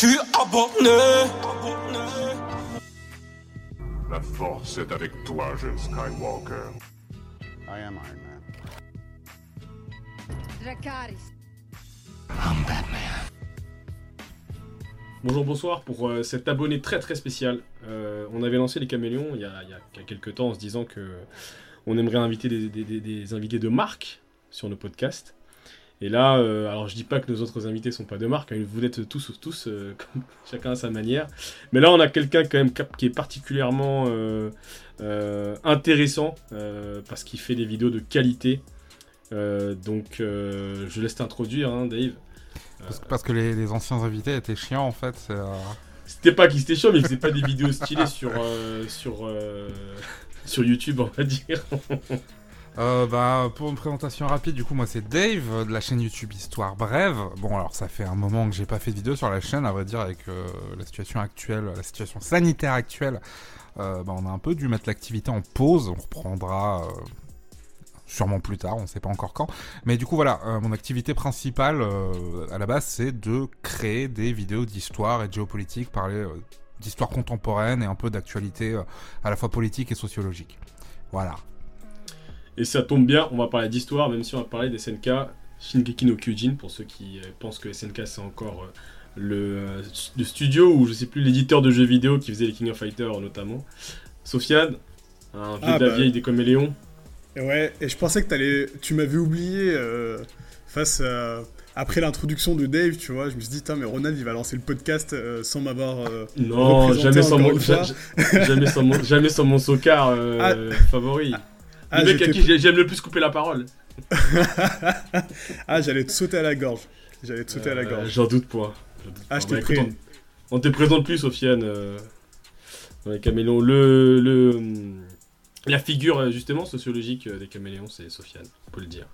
suis abonné. La force est avec toi, jeune Skywalker. I am Iron Man. Dracarys. I'm Batman. Bonjour, bonsoir pour euh, cet abonné très très spécial. Euh, on avait lancé les caméléons il y, a, il y quelques temps en se disant que on aimerait inviter des, des- des- des invités de marque sur nos podcasts. Et là, euh, alors je dis pas que nos autres invités sont pas de marque, hein, vous êtes tous tous euh, comme- chacun à sa manière. Mais là, on a quelqu'un quand même qui est particulièrement euh, intéressant parce qu'il fait des vidéos de qualité. Donc, je laisse t'introduire, hein, Dave. Parce, parce que les, les anciens invités étaient chiants en fait. C'était pas qu'il était chaud, mais il faisait pas des vidéos stylées sur, sur, sur YouTube, on va dire. Euh, bah, pour une présentation rapide, du coup, moi c'est Dave euh, de la chaîne YouTube Histoire Brève. Bon, alors ça fait un moment que j'ai pas fait de vidéo sur la chaîne, à vrai dire, avec euh, la situation actuelle, la situation sanitaire actuelle. bah, on a un peu dû mettre l'activité en pause. On reprendra sûrement plus tard, on sait pas encore quand. Mais du coup, voilà, mon activité principale à la base, c'est de créer des vidéos d'histoire et de géopolitique, parler d'histoire contemporaine et un peu d'actualité à la fois politique et sociologique. Voilà. Et ça tombe bien, on va parler d'histoire, même si on va parler des SNK Shingeki no Kyojin, pour ceux qui euh, pensent que SNK c'est encore euh, le, euh, le studio ou je sais plus l'éditeur de jeux vidéo qui faisait les King of Fighters notamment. Sofiane, un vieux Ah, de la bah. vieille des Coméléons. Et ouais, et je pensais que t'allais, tu m'avais oublié euh, face à- après l'introduction de Dave, tu vois. Je me suis dit, mais Ronald, il va lancer le podcast euh, sans m'avoir. euh, Non, jamais sans, mon, une fois. ja- jamais, sans mon, jamais sans mon socard euh, favori. Ah, le mec à qui j'ai- j'aime le plus couper la parole. ah, j'allais te sauter à la gorge. J'allais te sauter à la Euh, gorge. J'en doute pas. Doute Ah, pas. je t'ai Bah, pris. écoute, On, on te présente plus, Sofiane, euh, dans les caméléons. Le, le, hum, la figure, euh, justement, sociologique euh, des caméléons, c'est Sofiane, on peut le dire.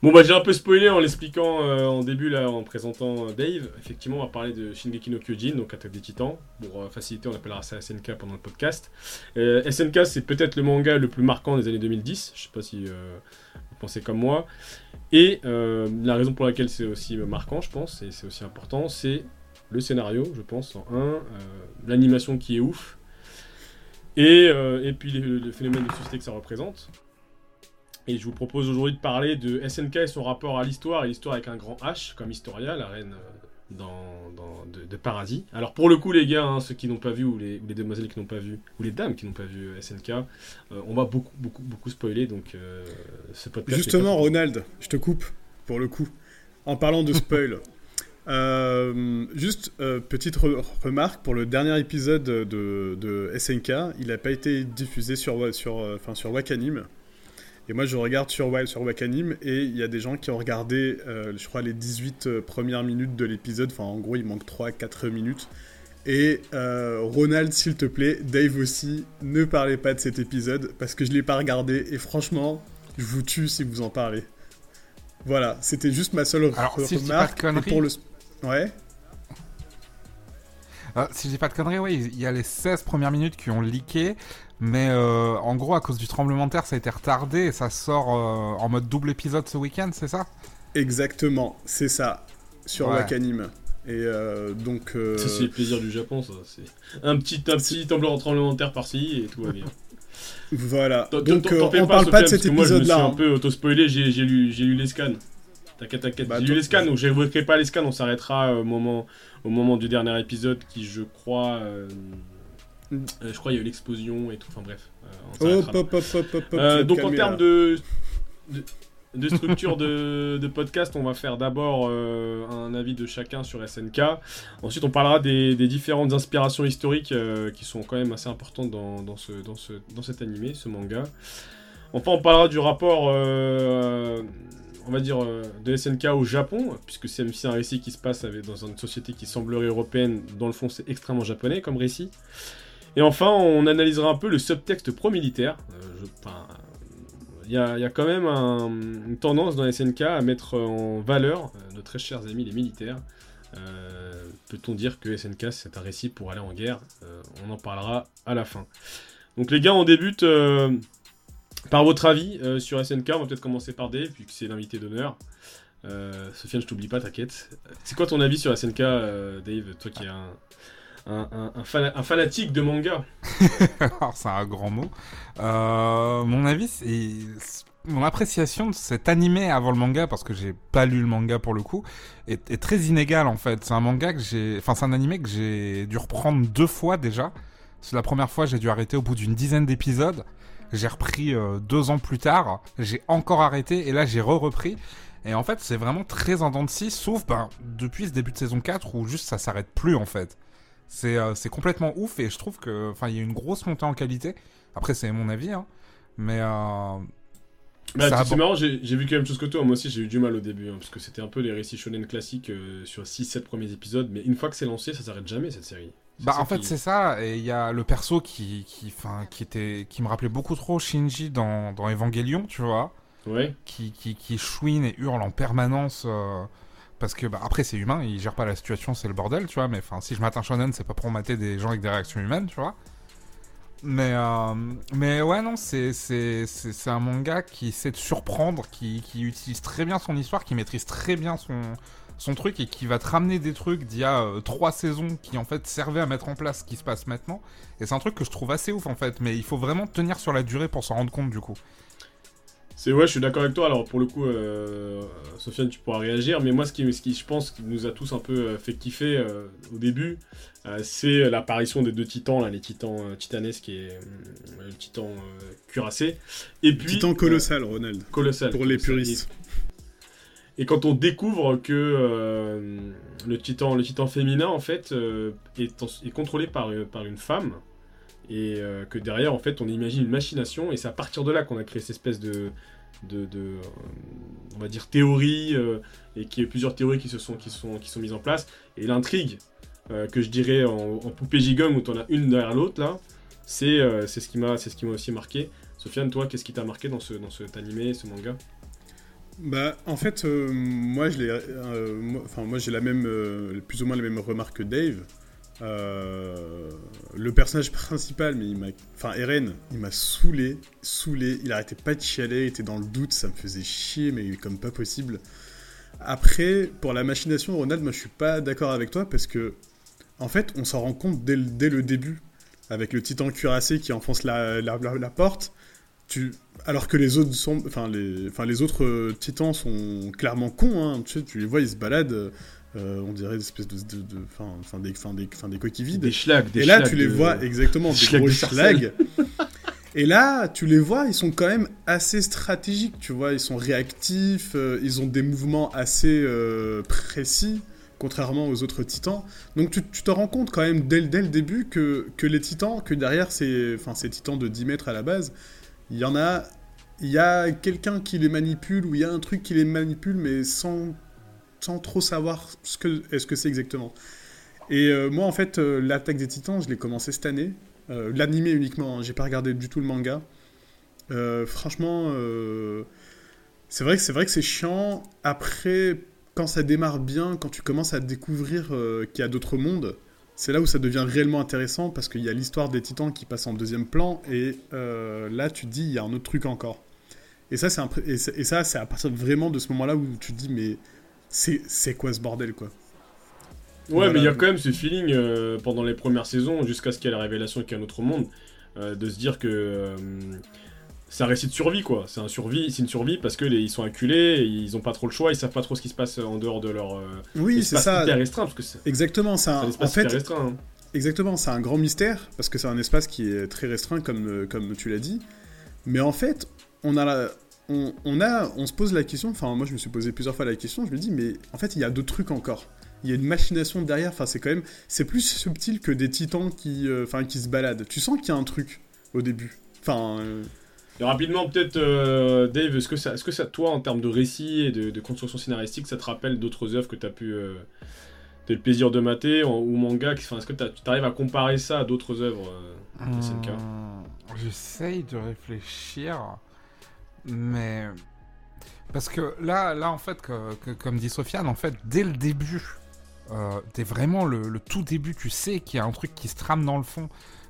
Bon, bah, j'ai un peu spoilé en l'expliquant euh, en début, là, en présentant euh, Dave. Effectivement, on va parler de Shingeki no Kyojin, donc Attaque des Titans. Pour euh, faciliter, on appellera ça SNK pendant le podcast. SNK, c'est peut-être le manga le plus marquant des années 2010. Je sais pas si vous pensez comme moi. Et la raison pour laquelle c'est aussi marquant, je pense, et c'est aussi important, c'est le scénario, je pense, en un, l'animation qui est ouf, et, et puis le, le phénomène de société que ça représente. Et je vous propose aujourd'hui de parler de SNK et son rapport à l'histoire, et l'histoire avec un grand H, comme Historia, la reine euh, dans, dans- de, de Paradis. Alors pour le coup, les gars, hein, ceux qui n'ont pas vu, ou les, ou les demoiselles qui n'ont pas vu, ou les dames qui n'ont pas vu euh, SNK, euh, on va beaucoup, beaucoup, beaucoup spoiler, donc euh, ce podcast... Justement, pas- Ronald, je te coupe pour le coup. En parlant de spoil. Euh, juste petite re- remarque pour le dernier épisode de, de SNK, il n'a pas été diffusé sur sur enfin sur Wakanim. Et moi je regarde sur Wa- sur Wakanim et il y a des gens qui ont regardé euh, je crois les 18 euh, premières minutes de l'épisode, enfin en gros il manque 3 4 minutes. Et euh, Ronald, s'il te plaît, Dave aussi, ne parlez pas de cet épisode parce que je l'ai pas regardé et franchement, je vous tue si vous en parlez. Voilà, c'était juste ma seule Alors, re- si je dis pas de remarque. conneries- pour le... Ouais Euh, si je dis pas de conneries, oui, il y a les 16 premières minutes qui ont leaké, mais euh, en gros, à cause du tremblement de terre, ça a été retardé et ça sort euh, en mode double épisode ce week-end, c'est ça? Exactement, c'est ça, sur Ouais. Wakanim. Et euh, donc... euh, Ça, c'est le plaisir du Japon, ça. C'est un petit, un petit tremblement tremblement de terre par-ci et tout va bien. Voilà, donc on parle pas de cet épisode-là. un hein. peu auto-spoilé, j'ai j'ai lu, j'ai lu les scans. T'inquiète, t'inquiète. Bah, j'ai lu les scans, donc j'évoquerai pas les scans, on s'arrêtera au moment, au moment du dernier épisode qui, je crois. euh, Mm. euh, je crois il y a eu l'explosion et tout, enfin bref. euh, on Hop, hop, hop, donc en termes de, de, de structure de, de podcast, on va faire d'abord euh, un avis de chacun sur SNK. Ensuite, on parlera des, des différentes inspirations historiques euh, qui sont quand même assez importantes dans, dans, ce, dans, ce, dans cet animé, ce manga. Enfin, on parlera du rapport, euh, on va dire, euh, de SNK au Japon, puisque c'est un récit qui se passe dans une société qui semblerait européenne. Dans le fond, c'est extrêmement japonais comme récit. Et enfin, on analysera un peu le subtexte pro-militaire. Euh, il y a, quand même un- une tendance dans SNK à mettre en valeur euh, nos très chers amis les militaires. Peut-on dire que SNK c'est un récit pour aller en guerre? On en parlera à la fin. Donc les gars, on débute par votre avis euh, sur SNK. On va peut-être commencer par Dave, vu que c'est l'invité d'honneur. Euh, Sofiane, je t'oublie pas, t'inquiète. C'est quoi ton avis sur SNK, euh, Dave Toi qui es un, un, un- un fana- un fanatique de manga. Alors, c'est un grand mot. Euh, mon avis, c'est mon appréciation de cet animé avant le manga, parce que j'ai pas lu le manga pour le coup, est, est très inégale en fait. C'est un manga que j'ai, enfin c'est un animé que j'ai dû reprendre deux fois déjà. C'est la première fois, j'ai dû arrêter au bout d'une dizaine d'épisodes. J'ai repris euh, deux ans plus tard. J'ai encore arrêté et là j'ai re-repris. Et en fait, c'est vraiment très en dents de scie, sauf ben, depuis ce début de saison 4 où juste ça s'arrête plus en fait. C'est euh, complètement ouf et je trouve que enfin il y a une grosse montée en qualité. Après c'est mon avis hein. Mais euh, Bah, c'est marrant, j'ai j'ai vu quand même chose que toi. Moi aussi, j'ai eu du mal au début, hein, parce que c'était un peu les récits shonen classiques euh, sur 6-7 premiers épisodes. Mais une fois que c'est lancé, ça s'arrête jamais cette série. Bah en fait qui- c'est ça et il y a le perso qui qui enfin qui était qui me rappelait beaucoup trop Shinji dans dans Evangelion, tu vois, Ouais. qui qui qui chouine et hurle en permanence euh, parce que bah après c'est humain, il gère pas la situation, c'est le bordel, tu vois, mais enfin si je mate un shonen, c'est pas pour mater des gens avec des réactions humaines, tu vois. Mais euh, mais ouais non, c'est c'est c'est c'est un manga qui sait te surprendre, qui qui utilise très bien son histoire, qui maîtrise très bien son son truc et qui va te ramener des trucs d'il y a euh, trois saisons qui en fait servaient à mettre en place ce qui se passe maintenant. Et c'est un truc que je trouve assez ouf en fait, mais il faut vraiment tenir sur la durée pour s'en rendre compte du coup. C'est ouais, je suis d'accord avec toi. Alors pour le coup, euh, Sofiane, tu pourras réagir. Mais moi, ce qui, ce qui, je pense, qui nous a tous un peu euh, fait kiffer euh, au début, euh, c'est l'apparition des deux titans, là, les titans euh, titanesques et euh, le titan euh, cuirassé. Et puis Titan colossal, Ronald. colossal. Pour les puristes. Et, quand on découvre que euh, le titan, le titan féminin en fait euh, est, contrôlé par, euh, par une femme. Et que derrière, en fait, on imagine une machination, et c'est à partir de là qu'on a créé cette espèce de, de, on va dire théorie et qu'il y a plusieurs théories qui se sont qui sont qui sont mises en place et l'intrigue que je dirais en, poupée gigogne où t'en as une derrière l'autre là c'est ce qui m'a aussi marqué Sofiane toi qu'est-ce qui t'a marqué dans ce dans cet animé ce manga? Bah, en fait, euh, moi, je euh, moi- j'ai la même, euh, plus ou moins la même remarque que Dave. Euh, le personnage principal, mais il m'a, enfin, Eren, il m'a saoulé, saoulé. Il arrêtait pas de chialer, il était dans le doute, ça me faisait chier, mais comme pas possible. Après, pour la machination, Ronald, moi, je suis pas d'accord avec toi parce que, en fait, on s'en rend compte dès le, dès le début, avec le titan cuirassé qui enfonce la- la porte. Tu, alors que les autres sont, enfin les, enfin les autres euh, titans sont clairement cons. Hein, tu sais, tu les vois, ils se baladent. euh, on dirait des espèces de, de, de- des, enfin des, coquilles vides. des schlags des Et là, tu les de- vois exactement, des schlags gros schlags. Et là, tu les vois, ils sont quand même assez stratégiques, tu vois, ils sont réactifs, euh, ils ont des mouvements assez euh, précis, contrairement aux autres titans. Donc tu, tu te rends compte quand même dès, le- dès le début que, que les titans, que derrière ces, ces titans de 10 mètres à la base, il y en a, il y a quelqu'un qui les manipule, ou il y a un truc qui les manipule, mais sans, trop savoir ce que, c'est exactement. Et euh, moi, en fait, euh, l'attaque des titans, je l'ai commencé cette année. Euh, L'animé uniquement, hein, j'ai pas regardé du tout le manga. Euh, franchement, c'est vrai que c'est vrai que c'est chiant. Après, quand ça démarre bien, quand tu commences à découvrir qu'il y a d'autres mondes, c'est là où ça devient réellement intéressant parce qu'il y a l'histoire des titans qui passe en deuxième plan et là tu te dis il y a un autre truc encore. Et ça, c'est et ça- c'est à partir vraiment de ce moment-là où tu te dis mais c'est c'est quoi ce bordel quoi? Ouais, Voilà. mais il y a quand même ce feeling euh, pendant les premières saisons, jusqu'à ce qu'il y ait la révélation qu'il y a un autre monde, euh, de se dire que euh, c'est un récit de survie, quoi. C'est un survie, c'est une survie parce que les, ils sont acculés, ils ont pas trop le choix, ils savent pas trop ce qui se passe en dehors de leur euh, Oui, c'est ça. hyper restreint, parce que Exactement, en fait, hyper restreint. hein. Exactement, c'est un grand mystère, parce que c'est un espace qui est très restreint, comme, comme tu l'as dit. Mais en fait, on, a la- on, on, a, on se pose la question, enfin moi je me suis posé plusieurs fois la question, je me dis, mais en fait il y a d'autres trucs encore. Il y a une machination derrière, enfin c'est quand même, c'est plus subtil que des titans qui, euh, enfin, qui se baladent. Tu sens qu'il y a un truc au début. Enfin, euh, Et rapidement, peut-être, euh, Dave, est-ce que, ça, est-ce que ça, toi, en termes de récit et de, de construction scénaristique, ça te rappelle d'autres œuvres que tu as pu. Euh, t'as eu le plaisir de mater en- ou manga enfin, Est-ce que tu arrives à comparer ça à d'autres œuvres euh, SNK Hum, J'essaye de réfléchir, mais parce que là, là en fait, comme dit Sofiane, en fait, dès le début, euh, dès vraiment le, tout début, tu sais qu'il y a un truc qui se trame dans le fond.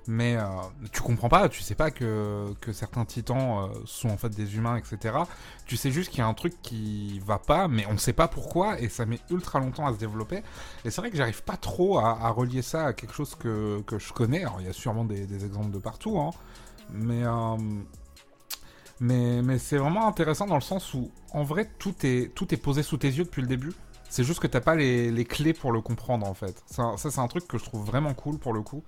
mais euh, tu comprends pas, tu sais pas que, que certains titans euh, sont en fait des humains, etc. Tu sais juste qu'il y a un truc qui va pas, mais on sait pas pourquoi, et ça met ultra longtemps à se développer. Et c'est vrai que j'arrive pas trop à, à, relier ça à quelque chose que, que je connais. Alors il y a sûrement des, des exemples de partout, hein, mais, euh, mais, mais c'est vraiment intéressant dans le sens où, en vrai, tout est, tout est posé sous tes yeux depuis le début. C'est juste que t'as pas les, les, clés pour le comprendre en fait. Ça, c'est un truc que je trouve vraiment cool pour le coup.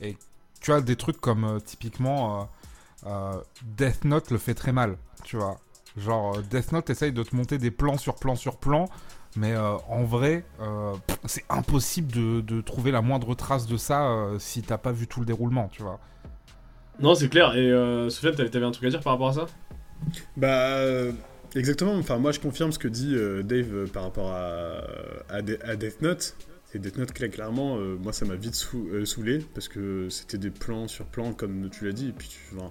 Et tu as des trucs comme euh, typiquement euh, euh, Death Note le fait très mal, tu vois. Genre Death Note essaye de te monter des plans sur plans sur plans, mais en vrai, c'est impossible de, de, trouver la moindre trace de ça si t'as pas vu tout le déroulement, tu vois. Non, c'est clair. Et euh, Sofiane, t'avais un truc à dire par rapport à ça? Bah. Exactement, enfin moi je confirme ce que dit euh, Dave euh, par rapport à, à, De à, Death Note. Et Death Note, clairement, euh, moi ça m'a vite sou saoulé parce que c'était des plans sur plans comme tu l'as dit. Et puis tu enfin,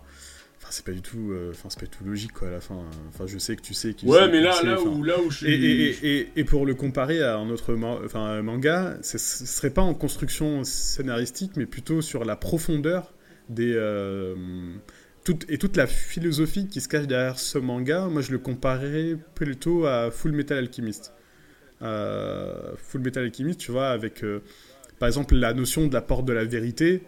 c'est pas du tout, enfin c'est pas du tout logique quoi à la fin. Enfin je sais que tu sais. Ouais, sais, mais là, là où, là où je suis... et, et, et, et, pour le comparer à un autre enfin, manga, ce serait pas en construction scénaristique, mais plutôt sur la profondeur toute, et toute la philosophie qui se cache derrière ce manga, moi je le comparerais plutôt à Full Metal Alchemist. Euh, Full Metal Alchemist, tu vois, avec euh, par exemple la notion de la porte de la vérité,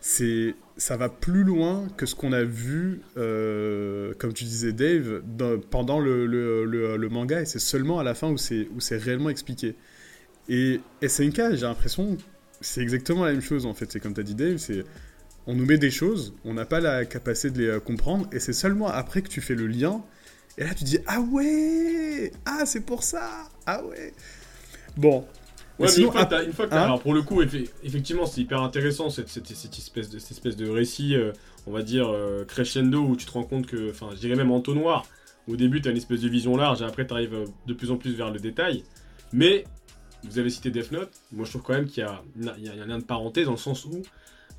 c'est ça va plus loin que ce qu'on a vu, euh, comme tu disais Dave, pendant le, manga, et c'est seulement à la fin où c'est réellement expliqué. Et SNK, j'ai l'impression, c'est exactement la même chose en fait, c'est comme tu as dit Dave, c'est on nous met des choses, on n'a pas la capacité de les comprendre, et c'est seulement après que tu fais le lien, et là tu dis Ah ouais Ah c'est pour ça Ah ouais Bon. Ouais, mais, sinon, une fois que, une fois que hein alors pour le coup, effectivement, c'est hyper intéressant cette, cette, cette, espèce de, cette espèce de récit, euh, on va dire, euh, crescendo, où tu te rends compte que, enfin, je dirais même entonnoir. Au début, tu as une espèce de vision large, et après, tu arrives de plus en plus vers le détail. Mais, vous avez cité Death Note, moi je trouve quand même qu'il y, y, y a, un lien de parenté dans le sens où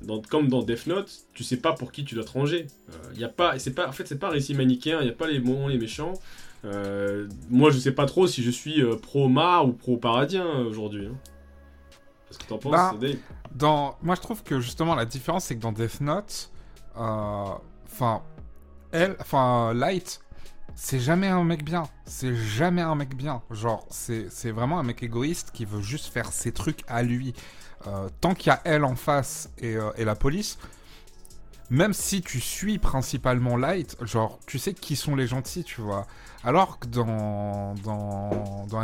dans, comme dans Death Note, tu sais pas pour qui tu dois te ranger. Il euh, y a pas, c'est pas, en fait, c'est pas un récit manichéen. Il y a pas les bons, les méchants. Euh, moi, je sais pas trop si je suis euh, pro Mar ou pro Paradien aujourd'hui. Hein. Qu'est-ce que t'en penses, bah, Dave? dans... Moi, je trouve que justement la différence, c'est que dans Death Note, enfin, elle, enfin, Light, c'est jamais un mec bien. C'est jamais un mec bien. Genre, c'est vraiment un mec égoïste qui veut juste faire ses trucs à lui. Euh, tant qu'il y a elle en face et, euh, et, la police, même si tu suis principalement Light, genre, tu sais qui sont les gentils, tu vois. Alors que dans,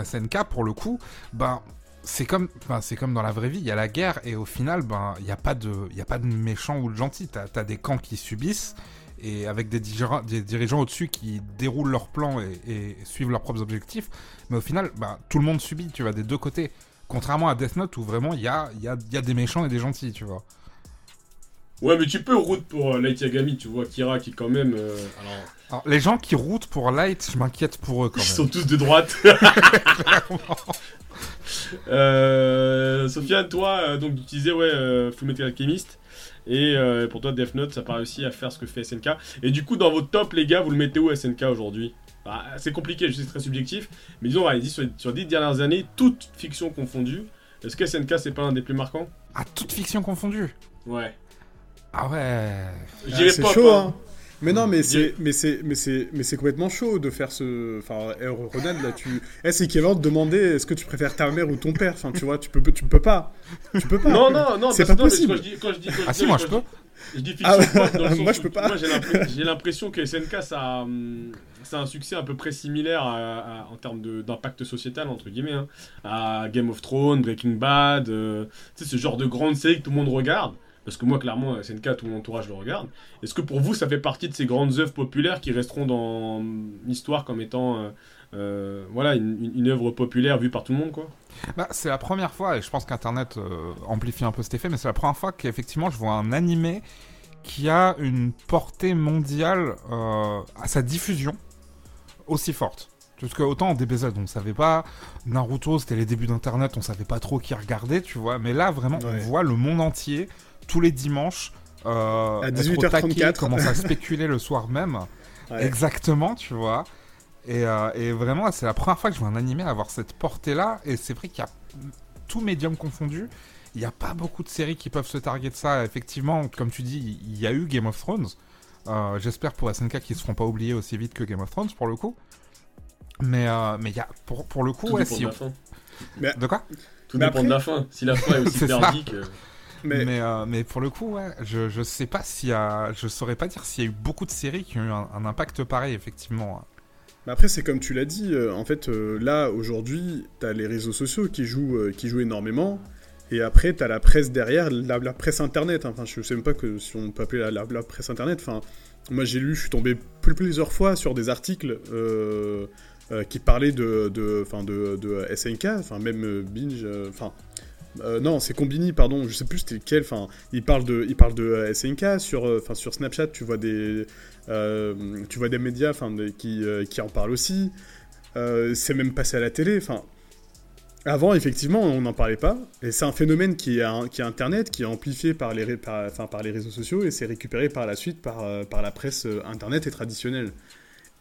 SNK, pour le coup, ben, c'est comme, ben, comme dans la vraie vie, il y a la guerre et au final, ben, il n'y a, pas de, y a pas de méchants ou de gentils. T'as as des camps qui subissent et avec des, dirigeants, des dirigeants au-dessus qui déroulent leurs plans et, et, suivent leurs propres objectifs. Mais au final, ben, tout le monde subit, tu vois, des deux côtés. Contrairement à Death Note où vraiment il y a, y, a, y a des méchants et des gentils, tu vois. Ouais, mais tu peux route pour euh, Light Yagami, tu vois, Kira qui quand même. Euh, alors... alors... les gens qui routent pour Light, je m'inquiète pour eux quand Ils même. sont tous de droite. euh, Sofiane, toi, euh, donc tu disais, ouais, euh, Full Metal Alchemist. Et pour toi, Death Note, ça paraît aussi à faire ce que fait SNK. Et du coup, dans votre top, les gars, vous le mettez où SNK aujourd'hui? Bah, C'est compliqué, je sais, c'est très subjectif. Mais disons, sur, sur 10 dernières années, toute fiction confondue, est-ce que SNK, c'est pas un des plus marquants? Ah, toute fiction confondue Ouais. Ah ouais. Ah, c'est chaud, hein. Mais non, mais c'est, mais c'est, mais c'est, mais c'est complètement chaud de faire ce. Enfin, Ronald, là, tu. Eh, c'est équivalent de demander est-ce que tu préfères ta mère ou ton père? Enfin, tu vois, tu peux, tu peux pas. Tu peux pas. Non, non, non. C'est pas possible. Quand je dis, quand je dis, quand ah si, moi je peux. Je dis fiction, ah, dans le sens moi je peux pas. Moi j'ai l'impression que SNK ça, ça a un succès à peu près similaire à, à, en termes d'impact sociétal entre guillemets hein, à Game of Thrones, Breaking Bad, euh, tu sais ce genre de grande série que tout le monde regarde. Parce que moi, clairement, SNK, tout mon entourage le regarde. Est-ce que pour vous, ça fait partie de ces grandes œuvres populaires qui resteront dans l'histoire comme étant euh, euh, voilà, une, une, œuvre populaire vue par tout le monde quoi? Bah, C'est la première fois, et je pense qu'Internet euh, amplifie un peu cet effet, mais c'est la première fois qu'effectivement je vois un animé qui a une portée mondiale euh, à sa diffusion aussi forte. Parce que autant en DBZ, on savait pas, Naruto, c'était les débuts d'Internet, on savait pas trop qui regardait, tu vois, mais là, vraiment, ouais. on voit le monde entier tous les dimanches euh, à 18h34 commence à spéculer le soir même ouais. exactement tu vois et, euh, et vraiment c'est la première fois que je vois un animé avoir cette portée là et c'est vrai qu'il y a tout médium confondu il n'y a pas beaucoup de séries qui peuvent se targuer de ça. Effectivement, comme tu dis, il y a eu Game of Thrones. Euh, j'espère pour SNK qu'ils ne seront pas oubliés aussi vite que Game of Thrones pour le coup. Mais euh, mais il y a pour, pour le coup Tout ouais, dépend si de on- la fin. de quoi? Tout Mais dépend après- de la fin. Si la fin est aussi merdique. euh, Mais, Mais, euh, mais pour le coup, ouais, je, je sais pas s'il y a. Je saurais pas dire s'il y a eu beaucoup de séries qui ont eu un, un impact pareil, effectivement. Après, c'est comme tu l'as dit, euh, en fait, euh, là, aujourd'hui, t'as les réseaux sociaux qui jouent, euh, qui jouent énormément. Et après, t'as la presse derrière, la, la presse internet. hein. Enfin, je sais même pas que si on peut appeler la, la- presse internet. Enfin, moi, j'ai lu, je suis tombé plus- plusieurs fois sur des articles qui parlaient de, de, de, de SNK, enfin, même Binge, enfin. Non, c'est Combini, pardon, je sais plus c'était quel. Enfin, il parle de, il parle de euh, SNK sur, euh, sur Snapchat. Tu vois des, euh, tu vois des médias, qui, euh, qui en parlent aussi. Euh, c'est même passé à la télé. Enfin, avant, effectivement, on n'en parlait pas. Et c'est un phénomène qui est, qui est Internet, qui est amplifié par les, par, les réseaux sociaux et c'est récupéré par la suite par, euh, par la presse euh, Internet et traditionnelle.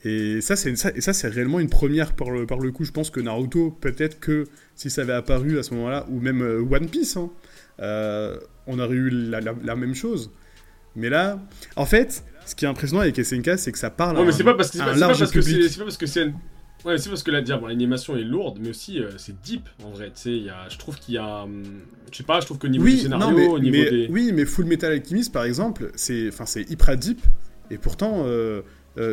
Et ça, c'est ça, et ça, c'est réellement une première par le, par le coup. Je pense que Naruto, peut-être que si ça avait apparu à ce moment-là, ou même euh, One Piece, hein, euh, on aurait eu la, la- la même chose. Mais là, en fait, ce qui est impressionnant avec SNK, c'est que ça parle Ouais, à mais un- c'est pas parce que c'est à pas, un c'est pas parce que public. c'est c'est pas parce que c'est Ouais, c'est parce que la dire bon, l'animation est lourde, mais aussi euh, c'est deep en vrai. Tu sais, je trouve qu'il y a, hum, je sais pas, je trouve qu'au niveau du oui, scénario, non, mais, au niveau mais- des, oui, mais Full Metal Alchemist, par exemple, c'est, c'est hyper deep, et pourtant, euh,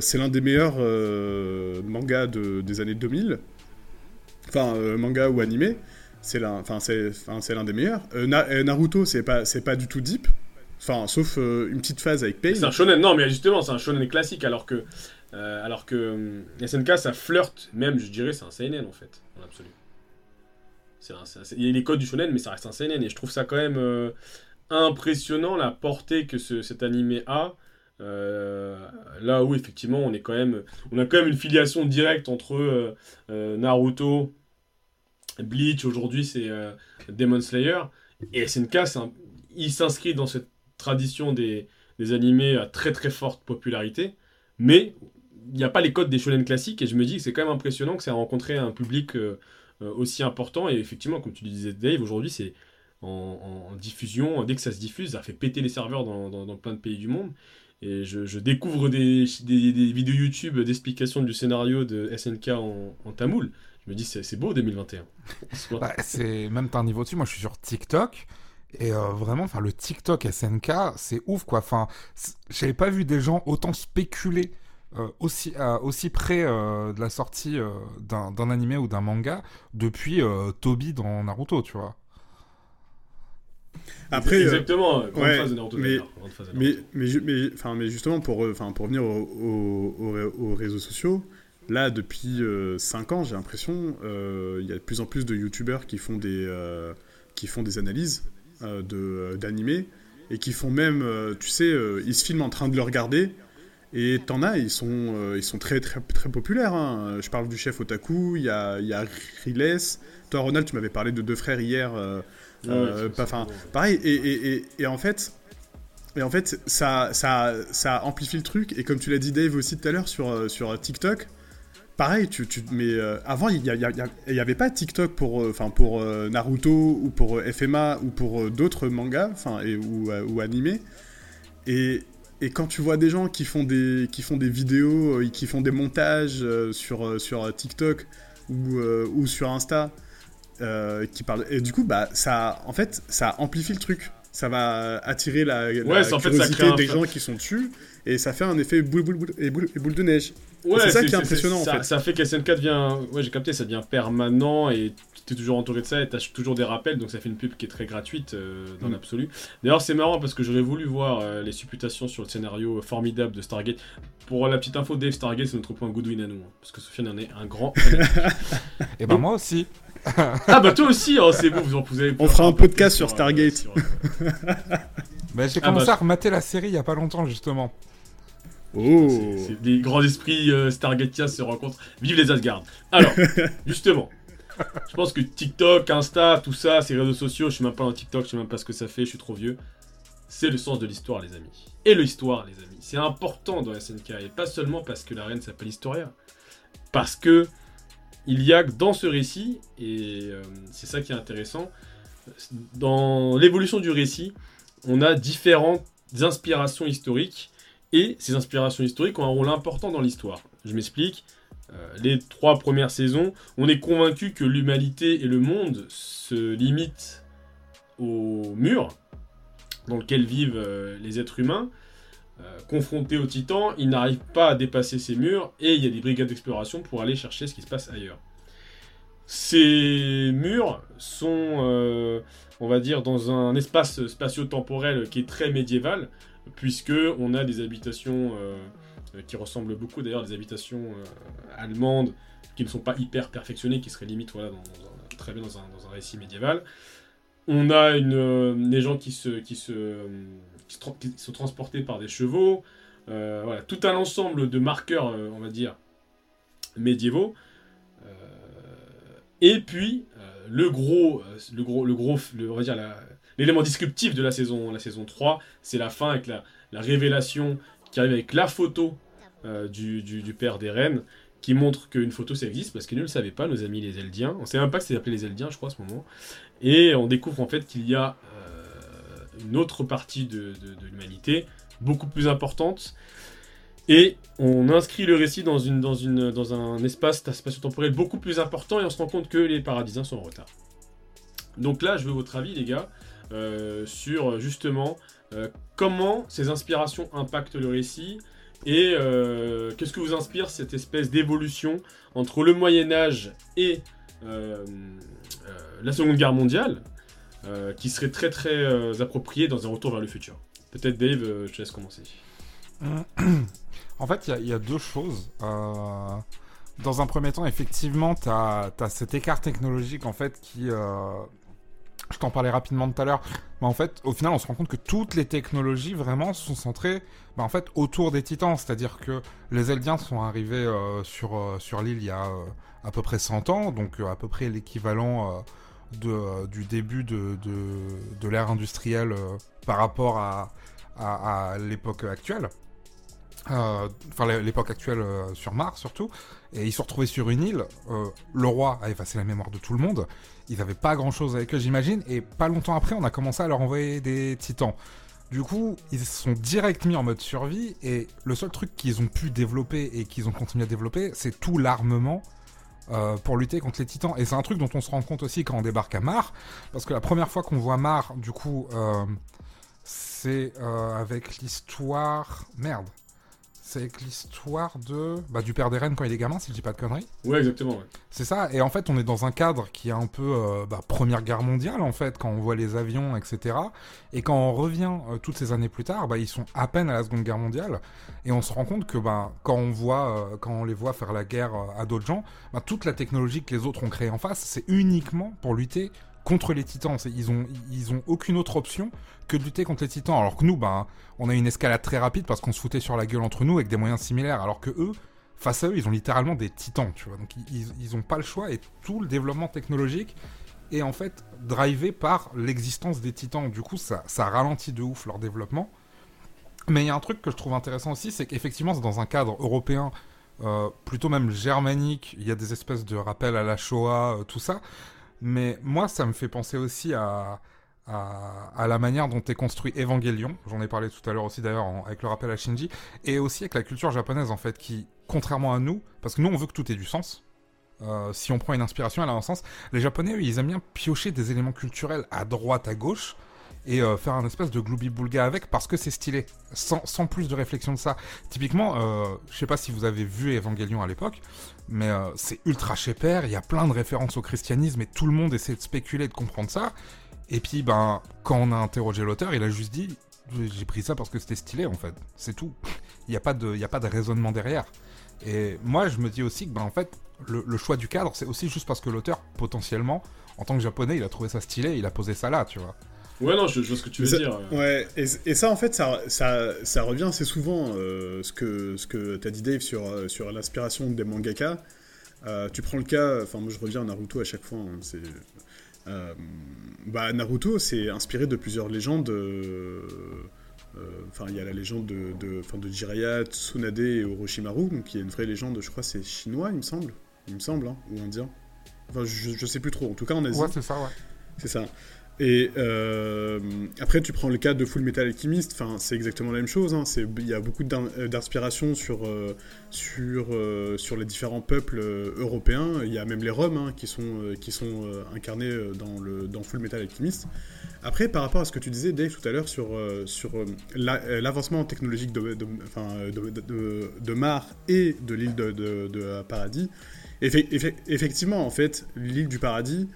c'est l'un des meilleurs euh, mangas de- des années 2000. Enfin, euh, manga ou animé, c'est l'un, enfin, c'est, l'un des meilleurs. Euh, Na- euh, Naruto, c'est pas, c'est pas du tout deep. Enfin, sauf euh, une petite phase avec Pain. c'est un shonen. Non, mais justement, c'est un shonen classique, alors que, euh, alors que SNK ça flirte, même je dirais, c'est un seinen en fait, en absolu. C'est il y a les codes du shonen, mais ça reste un seinen, et je trouve ça quand même euh, impressionnant la portée que ce- cet animé a. Euh, là où effectivement on est quand même on a quand même une filiation directe entre euh, euh, Naruto Bleach aujourd'hui c'est Demon Slayer. Et SNK un- il s'inscrit dans cette tradition des, des animés à très très forte popularité. Mais il n'y a pas les codes des shonen classiques et je me dis que c'est quand même impressionnant que ça a rencontré un public aussi important. Et effectivement comme tu le disais Dave aujourd'hui c'est en, diffusion dès que ça se diffuse ça fait péter les serveurs dans plein de pays du monde et je, je découvre des, des- des vidéos YouTube d'explication du scénario de SNK en, en tamoul je me dis c'est beau 2021 Soit- Bah, c'est même un niveau dessus. Moi, je suis sur TikTok. Et euh, vraiment, enfin, le TikTok SNK, c'est ouf, quoi. Enfin, j'avais pas vu des gens autant spéculer euh, aussi, euh, aussi près euh, de la sortie d'un animé ou d'un manga depuis Toby dans Naruto, tu vois. Après, euh, exactement euh, grande ouais, phase de Naruto mais- phase de Mais, Naruto. mais, mais, enfin, mais justement, pour, euh, enfin, pour revenir au- au- au- aux réseaux sociaux, là, depuis 5 ans, j'ai l'impression, euh, il y a de plus en plus de youtubeurs qui font des, euh, qui font des analyses euh, de- d'animés et qui font même, euh, tu sais, euh, ils se filment en train de le regarder. Et t'en as, ils sont, euh, ils sont très, très, très populaires. hein. Je parle du chef Otaku, il y a, il y a Riles. Toi, Ronald, tu m'avais parlé de deux frères hier. euh, euh, pas- bon. pareil, et, et, et, et en fait, et en fait ça, ça, ça amplifie le truc. Et comme tu l'as dit, Dave, aussi tout à l'heure sur, euh, sur TikTok, pareil, tu, tu, mais euh, avant, il n'y y, avait pas TikTok pour, euh, pour euh, Naruto ou pour euh, FMA ou pour euh, d'autres mangas enfin, ou, euh, ou animés. Et, et quand tu vois des gens qui font des, qui font des vidéos, euh, qui font des montages euh, sur, euh, sur euh, TikTok ou, euh, ou sur Insta, euh, qui parlent, et du coup, bah, ça, en fait, ça amplifie le truc. Ça va attirer la, la Ouais, ça, en fait, ça curiosité crée un des gens qui sont dessus, et ça fait un effet boule, boule, boule- et, boule, et boule de neige. Ouais, c'est ça qui est impressionnant, en ça, fait. Ça fait que SNK devient, ouais, j'ai capté, ça devient permanent et tu es toujours entouré de ça et tu as toujours des rappels, donc ça fait une pub qui est très gratuite euh, dans Mm. l'absolu. D'ailleurs, c'est marrant parce que j'aurais voulu voir euh, les supputations sur le scénario formidable de Stargate. Pour la petite info, Dave Stargate, c'est notre point Goodwin à nous, hein, parce que Sofiane en est un grand. Et ben Donc- moi aussi. ah bah toi aussi, oh, c'est bon, vous en vous avez On fera un podcast sur Stargate. sur, euh, Bah, j'ai Ah commencé bah, à remater la série il y a pas longtemps, justement. Oh C'est- c'est- Les grands esprits euh, Stargatiens se rencontrent. Vive les Asgard. Alors, justement, je pense que TikTok, Insta, tout ça, ces réseaux sociaux, je suis même pas dans TikTok, je sais même pas ce que ça fait, je suis trop vieux. C'est le sens de l'histoire, les amis. Et l'histoire, les amis. C'est important dans SNK. Et pas seulement parce que la reine s'appelle Historia. Parce que il y a dans ce récit, et euh, c'est ça qui est intéressant, dans l'évolution du récit, on a différentes inspirations historiques et ces inspirations historiques ont un rôle important dans l'histoire. Je m'explique. Euh, les trois premières saisons, on est convaincu que l'humanité et le monde se limitent au mur dans lequel vivent euh, les êtres humains. Euh, confrontés aux titans, ils n'arrivent pas à dépasser ces murs et il y a des brigades d'exploration pour aller chercher ce qui se passe ailleurs. Ces murs sont, on va dire, dans un espace spatio-temporel qui est très médiéval, puisque on a des habitations qui ressemblent beaucoup d'ailleurs à des habitations allemandes qui ne sont pas hyper perfectionnées, qui seraient limite voilà, très bien dans un, dans un, récit médiéval. On a une, des gens qui se, qui se, qui, sont transportés par des chevaux. Euh, voilà, tout un ensemble de marqueurs, euh, on va dire, médiévaux. Euh, et puis, le gros, le gros, le gros, on va dire l'élément disruptif de la saison, la saison 3, c'est la fin avec la, la, révélation qui arrive avec la photo du, père des reines, qui montre qu'une photo ça existe parce qu'ils ne le savaient pas, nos amis les Eldiens. On ne savait même pas que c'était appelé les Eldiens, je crois, à ce moment. Et on découvre en fait qu'il y a une autre partie de, l'humanité, beaucoup plus importante. Et on inscrit le récit dans, un espace spatio-temporel beaucoup plus important et on se rend compte que les paradisiens sont en retard. Donc là, je veux votre avis, les gars, euh, sur justement euh, comment ces inspirations impactent le récit et euh, qu'est-ce que vous inspire cette espèce d'évolution entre le Moyen Âge et la Seconde Guerre mondiale, euh, qui serait très très euh, approprié dans un retour vers le futur. Peut-être Dave, euh, je te laisse commencer. en fait, il y, a deux choses. dans un premier temps, effectivement, tu as, cet écart technologique en fait qui... je t'en parlais rapidement tout à l'heure. Mais en fait, au final, on se rend compte que toutes les technologies vraiment sont centrées bah, en fait, autour des titans. C'est-à-dire que les Eldiens sont arrivés sur, sur l'île il y a à peu près 100 ans, donc à peu près l'équivalent euh, du début de, de, l'ère industrielle euh, par rapport à, à, l'époque actuelle. Euh, enfin, l'époque actuelle sur Mars surtout. Et ils se retrouvaient sur une île. le roi a effacé la mémoire de tout le monde. Ils n'avaient pas grand chose avec eux, j'imagine. Et pas longtemps après, on a commencé à leur envoyer des titans. Du coup, ils se sont direct mis en mode survie et le seul truc qu'ils ont pu développer et qu'ils ont continué à développer, c'est tout l'armement euh, pour lutter contre les titans. Et c'est un truc dont on se rend compte aussi quand on débarque à Mar, parce que la première fois qu'on voit Mar, du coup, euh, c'est euh, avec l'histoire... Merde c'est avec l'histoire de bah, du père d'Eren quand il est gamin, si je dis pas de conneries. Ouais, exactement. C'est ça. Et en fait, on est dans un cadre qui est un peu euh, bah, Première Guerre mondiale, en fait, quand on voit les avions, etc. Et quand on revient euh, toutes ces années plus tard, bah, ils sont à peine à la Seconde Guerre mondiale. Et on se rend compte que bah, quand, on voit, euh, quand on les voit faire la guerre à d'autres gens, bah, toute la technologie que les autres ont créée en face, c'est uniquement pour lutter contre les titans. Ils ont, ils ont aucune autre option que de lutter contre les titans. Alors que nous, ben, on a une escalade très rapide parce qu'on se foutait sur la gueule entre nous avec des moyens similaires. Alors que eux, face à eux, ils ont littéralement des titans, tu vois. Donc ils, ils ont pas le choix et tout le développement technologique est en fait drivé par l'existence des titans. Du coup, ça, ça ralentit de ouf leur développement. Mais il y a un truc que je trouve intéressant aussi, c'est qu'effectivement, c'est dans un cadre européen, euh, plutôt même germanique, il y a des espèces de rappels à la Shoah, euh, tout ça. Mais moi, ça me fait penser aussi à, à, la manière dont est construit Evangelion. J'en ai parlé tout à l'heure aussi d'ailleurs avec le rappel à Shinji. Et aussi avec la culture japonaise en fait, qui, contrairement à nous, parce que nous on veut que tout ait du sens. Euh, si on prend une inspiration, elle a un sens. Les Japonais, eux, ils aiment bien piocher des éléments culturels à droite, à gauche, et euh, faire un espèce de gloubi-boulga avec parce que c'est stylé, sans, plus de réflexion de ça. Typiquement, euh, je sais pas si vous avez vu Evangelion à l'époque, mais euh, c'est ultra père, il y a plein de références au christianisme et tout le monde essaie de spéculer, de comprendre ça. Et puis, ben, quand on a interrogé l'auteur, il a juste dit j'ai pris ça parce que c'était stylé en fait, c'est tout. Il n'y a, pas de, a pas de raisonnement derrière. Et moi, je me dis aussi que, ben, en fait, le choix du cadre, c'est aussi juste parce que l'auteur, potentiellement, en tant que japonais, il a trouvé ça stylé, il a posé ça là, tu vois. Ouais, non, je, vois ce que tu veux dire. Ouais, et, et, ça, en fait, ça, ça, ça revient assez souvent, euh, ce que, ce que t'as dit, Dave, sur, euh, sur l'inspiration des mangaka. Euh, tu prends le cas, enfin, moi je reviens à Naruto à chaque fois. Hein, c'est, bah, Naruto, c'est inspiré de plusieurs légendes. Enfin, il y a la légende de, de, de Jiraiya, Tsunade et Orochimaru, donc il y a une vraie légende, je crois, c'est chinois, il me semble. Il me semble, hein, ou indien. Enfin, je, je sais plus trop. En tout cas, en Asie. Ouais, c'est ça, ouais. C'est ça. Et euh, après, tu prends le cas de Full Metal Alchemist, enfin, c'est exactement la même chose. hein. Il y a beaucoup euh, d'inspiration sur, euh, sur, sur les différents peuples européens. Il y a même les Roms hein, qui sont, qui sont incarnés dans, le, dans Full Metal Alchemist. Après, par rapport à ce que tu disais, Dave, tout à l'heure, sur, sur la- l'avancement technologique de, de, de, Mars et de l'île de, Paradis, effe- effe- effectivement, en fait, l'île du Paradis,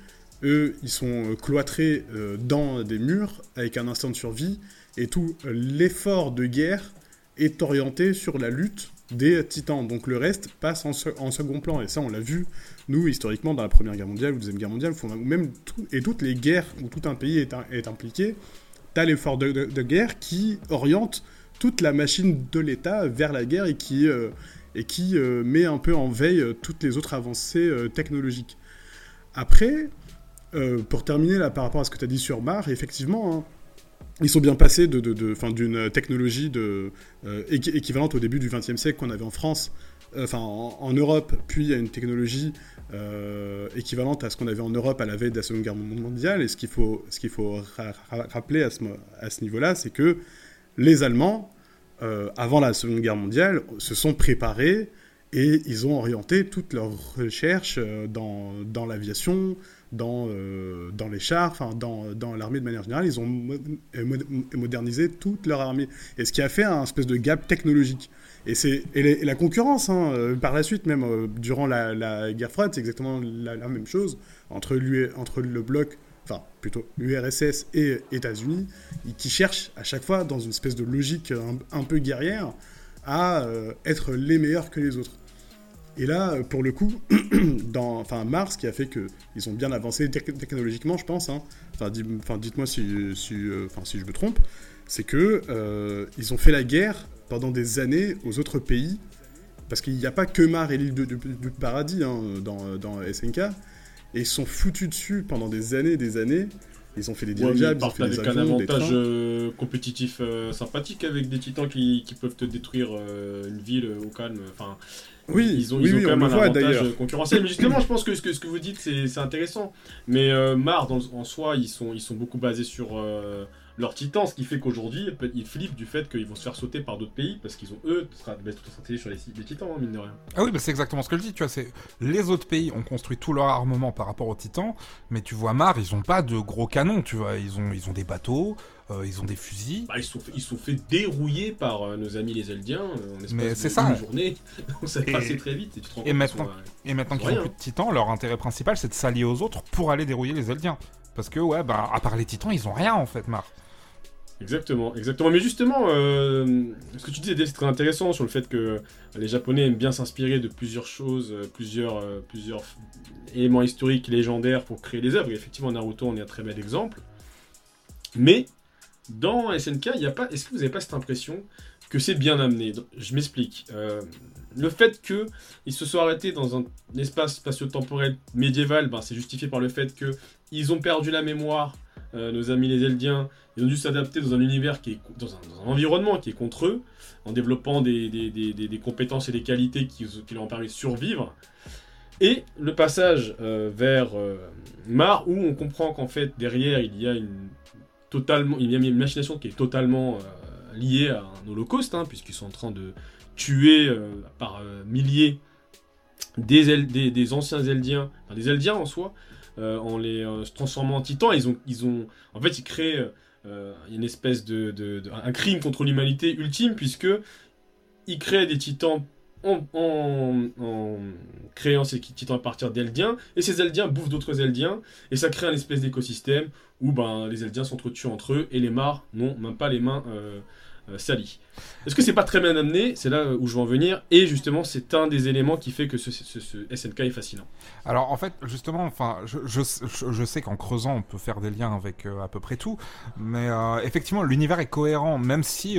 eux, ils sont euh, cloîtrés euh, dans des murs avec un instant de survie, et tout euh, l'effort de guerre est orienté sur la lutte des titans. Donc le reste passe en, se- en second plan, et ça, on l'a vu, nous, historiquement, dans la Première Guerre mondiale ou Deuxième Guerre mondiale, ou même et toutes les guerres où tout un pays est, impliqué, t'as l'effort de, guerre qui oriente toute la machine de l'État vers la guerre et qui, et qui met un peu en veille toutes les autres avancées technologiques. Après, euh, pour terminer là par rapport à ce que tu as dit sur Mar, effectivement, hein, ils sont bien passés de, d'une technologie de, euh, équi- équivalente au début du XXe siècle qu'on avait en France, euh, enfin en, Europe, puis à une technologie équivalente à ce qu'on avait en Europe à la veille de la Seconde Guerre mondiale. Et ce qu'il faut, ce qu'il faut ra- ra- rappeler à ce, niveau-là, c'est que les Allemands, avant la Seconde Guerre mondiale, se sont préparés et ils ont orienté toutes leurs recherches euh, dans, dans l'aviation, dans, euh, dans les chars, enfin dans, dans l'armée de manière générale. Ils ont mo- mo- modernisé toute leur armée. Et ce qui a fait un espèce de gap technologique. Et, c'est, la concurrence, hein, euh, par la suite, même durant la, la guerre froide, c'est exactement la, même chose entre, l'UE entre le bloc, enfin plutôt l'URSS et États-Unis, qui cherchent à chaque fois, dans une espèce de logique un peu guerrière, euh, être les meilleurs que les autres. Et là, euh, pour le coup, dans enfin, Mars, qui a fait qu'ils ont bien avancé tec- technologiquement, je pense, hein, enfin, dites-moi si, si, euh, si je me trompe, c'est que euh, ils ont fait la guerre pendant des années aux autres pays, parce qu'il n'y a pas que Mars et l'île du, paradis hein, dans, dans SNK, et ils sont foutus dessus pendant des années et des années. Ils ont fait des Ouais, mais ils dirigeables, ils ont partent fait des avec un avions, avantage euh, compétitif euh, sympathique avec des titans qui, qui peuvent te détruire euh, une ville au calme. Enfin, Oui, ils ont, oui, ils ont oui, quand même un voit avantage concurrentiel. Mais justement, je pense que ce que, ce que vous dites, c'est intéressant. Mais Mars, en soi, ils sont, ils sont beaucoup basés sur leurs titans, ce qui fait qu'aujourd'hui, ils flippent du fait qu'ils vont se faire sauter par d'autres pays parce qu'ils ont, eux, leur stratégie sur les, les titans, hein, mine de rien. Ah oui, bah c'est exactement ce que je dis, tu vois, c'est les autres pays ont construit tout leur armement par rapport aux titans, mais tu vois Mar, ils ont pas de gros canons, tu vois, ils ont ils ont des bateaux, euh, ils ont des fusils. Bah, ils se sont fait, ils se sont fait dérouiller par euh, nos amis les Eldiens euh, en Mais de c'est ça. une journée. ça Et- passé très vite et tu te rends et compte maintenant- sont, euh, Et maintenant qu'ils ont rien. plus de titans, leur intérêt principal c'est de s'allier aux autres pour aller dérouiller les Eldiens. Parce que ouais, bah à part les titans, ils ont rien en fait, Mar. Exactement, exactement. Mais justement, euh, ce que tu disais, c'est très intéressant sur le fait que les Japonais aiment bien s'inspirer de plusieurs choses, euh, plusieurs, euh, plusieurs éléments historiques, légendaires pour créer des œuvres. Et effectivement, Naruto en est un très bel exemple. Mais dans SNK, il a pas. Est-ce que vous n'avez pas cette impression que c'est bien amené? Je m'explique. Le fait que ils se soient arrêtés dans un espace spatio-temporel médiéval, ben, c'est justifié par le fait que ils ont perdu la mémoire. Euh, nos amis les Eldiens, ils ont dû s'adapter dans un univers qui est dans un, environnement qui est contre eux, en développant des, des- des- compétences et des qualités qui, leur ont permis de survivre. Et le passage euh, vers euh, Mar, où on comprend qu'en fait derrière il y a une totalement, il y a une machination qui est totalement euh, liée à un holocauste, hein, puisqu'ils sont en train de tuer par milliers des, des, anciens Eldiens, enfin des Eldiens en soi, en les euh, transformant en titans. Ils ont, ils ont, en fait, ils créent euh, une espèce de, un crime contre l'humanité ultime puisque ils créent des titans en, en- créant ces titans à partir d'Eldiens et ces Eldiens bouffent d'autres Eldiens et ça crée un espèce d'écosystème où ben les Eldiens s'entretuent entre eux et les Mars n'ont même pas les mains euh, euh, salies. Est-ce que c'est pas très bien amené C'est là où je veux en venir et justement c'est un des éléments qui fait que ce, SNK est fascinant. Alors en fait, justement, enfin, je, je, sais qu'en creusant, on peut faire des liens avec euh, à peu près tout, mais euh, effectivement, l'univers est cohérent, même si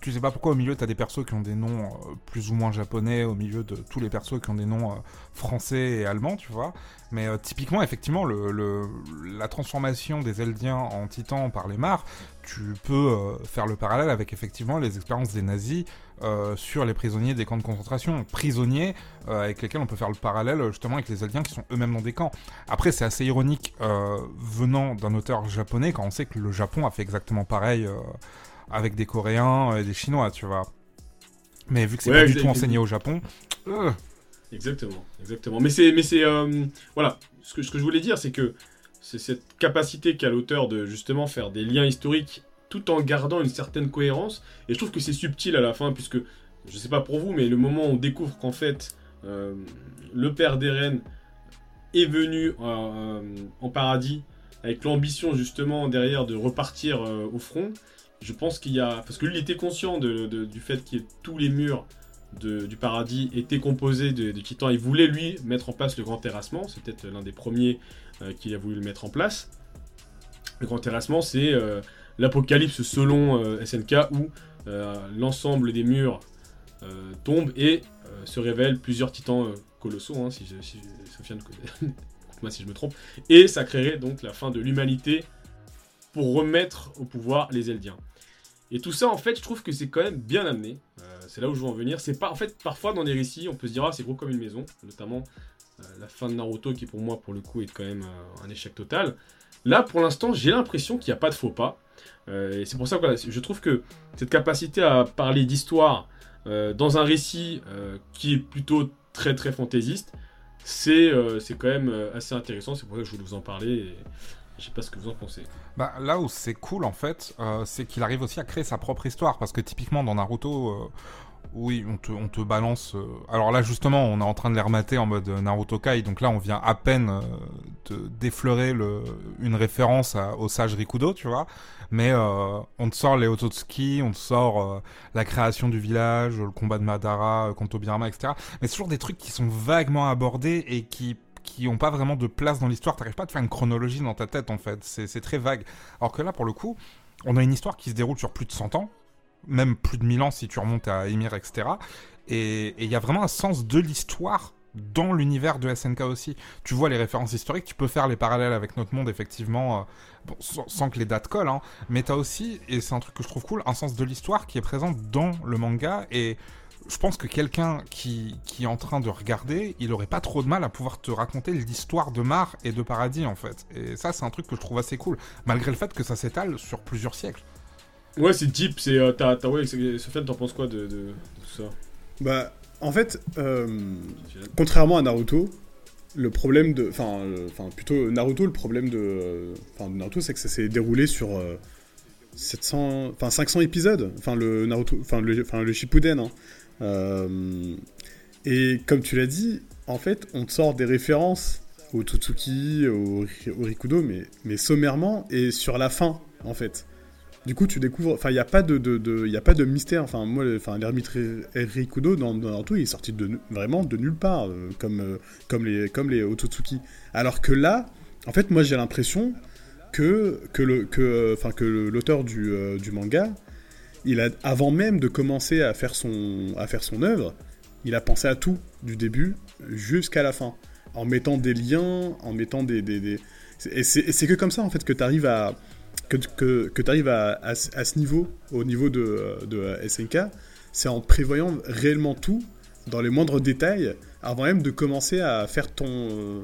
tu sais pas pourquoi au milieu t'as des persos qui ont des noms plus ou moins japonais, au milieu de tous les persos qui ont des noms français et allemands, tu vois. Mais typiquement, effectivement, la transformation des Eldiens en titans par les Mars, tu peux euh, faire le parallèle avec effectivement les expériences des nazis euh, sur les prisonniers des camps de concentration. Prisonniers euh, avec lesquels on peut faire le parallèle justement avec les Eldiens qui sont eux-mêmes dans des camps. Après, c'est assez ironique euh, venant d'un auteur japonais quand on sait que le Japon a fait exactement pareil avec des Coréens et des Chinois, tu vois. Mais vu que c'est Ouais, pas du tout enseigné au Japon, Exactement, exactement. Mais c'est, mais c'est, voilà. Ce que, ce que je voulais dire, c'est que c'est cette capacité qu'a l'auteur de justement faire des liens historiques tout en gardant une certaine cohérence. Et je trouve que c'est subtil à la fin, puisque je sais pas pour vous, mais le moment où on découvre qu'en fait euh, le père d'Eren est venu euh, en paradis avec l'ambition justement derrière de repartir euh, au front. Je pense qu'il y a, parce que lui il était conscient du fait ait tous les murs du paradis était composé de, de titans. Il voulait lui mettre en place le grand terrassement. C'est peut-être l'un des premiers euh, qui a voulu le mettre en place. Le grand terrassement, c'est euh, l'apocalypse selon euh, SNK où l'ensemble des murs tombe et se révèlent plusieurs titans colossaux. hein, si, je, je- me trompe. Et ça créerait donc la fin de l'humanité pour remettre au pouvoir les Eldiens. Et tout ça, en fait, je trouve que c'est quand même bien amené. C'est là où je veux en venir. C'est pas, en fait, parfois dans les récits, on peut se dire ah c'est gros comme une maison, notamment la fin de Naruto qui pour moi, pour le coup, est quand même euh, un échec total. Là, pour l'instant, j'ai l'impression qu'il n'y a pas de faux pas. Euh, et c'est pour ça que je trouve que cette capacité à parler d'histoire euh, dans un récit euh, qui est plutôt très très fantaisiste, c'est euh, quand même euh, assez intéressant. C'est pour ça que je voulais vous en parler. Et je sais pas ce que vous en pensez. Bah, là où c'est cool en fait, euh, c'est qu'il arrive aussi à créer sa propre histoire. Parce que typiquement dans Naruto, euh, oui, on te, on te balance. euh, Alors là justement, on est en train de les remater en mode euh, Naruto Kai. Donc là, on vient à peine euh, de d'effleurer le, une référence au sage Rikudo, tu vois. Mais on te sort les Ototsuki, on te sort la création du village, le combat de Madara contre Obirama, etc. Mais c'est toujours des trucs qui sont vaguement abordés et qui qui ont pas vraiment de place dans l'histoire. T'arrives pas à te faire une chronologie dans ta tête en fait. C'est très vague. Alors que là, pour le coup, on a une histoire qui se déroule sur plus de 100 ans, même plus de 1000 ans si tu remontes à Emir, etc. Et il y a vraiment un sens de l'histoire dans l'univers de SNK aussi. Tu vois les références historiques, tu peux faire les parallèles avec notre monde, effectivement, euh, sans, que les dates collent, hein, mais t'as aussi, et c'est un truc que je trouve cool, un sens de l'histoire qui est présent dans le manga, et je pense que quelqu'un qui, qui est en train de regarder, il aurait pas trop de mal à pouvoir te raconter l'histoire de Mar et de Paradis, en fait. Et ça, c'est un truc que je trouve assez cool, malgré le fait que ça s'étale sur plusieurs siècles. Ouais, c'est deep. C'est euh, t'as, t'as- ouais, Sofiane, t'en penses quoi de, tout ça? Bah, en fait, euh, contrairement à Naruto, le problème de. Enfin, euh, plutôt Naruto, le problème de. euh, Enfin, Naruto, c'est que ça s'est déroulé sur. euh, 700. Enfin, 500 épisodes. Enfin, le Naruto. Enfin, le, le Shippuden. hein. Et comme tu l'as dit, en fait, on te sort des références au Tutsuki, au, au Rikudo, mais, mais sommairement et sur la fin, en fait. Du coup, tu découvres. Enfin, il n'y a, pas de, de, de- y a pas de mystère. Enfin, moi, enfin, l'ermite Ri- Rikudo dans, dans Naruto, il est sorti de, vraiment de nulle part, euh, comme, euh, comme, les, comme les Otsutsuki. Alors que là, en fait, moi, j'ai l'impression que, que, le, que, euh, enfin, que l'auteur du, du manga, il a, avant même de commencer à faire son, à faire son œuvre, il a pensé à tout, du début jusqu'à la fin. En mettant des liens, en mettant des. des, et c'est que comme ça, en fait, que tu arrives à que, tu arrives à, ce- niveau, au niveau de, de SNK, c'est en prévoyant réellement tout, dans les moindres détails, avant même de commencer à faire ton,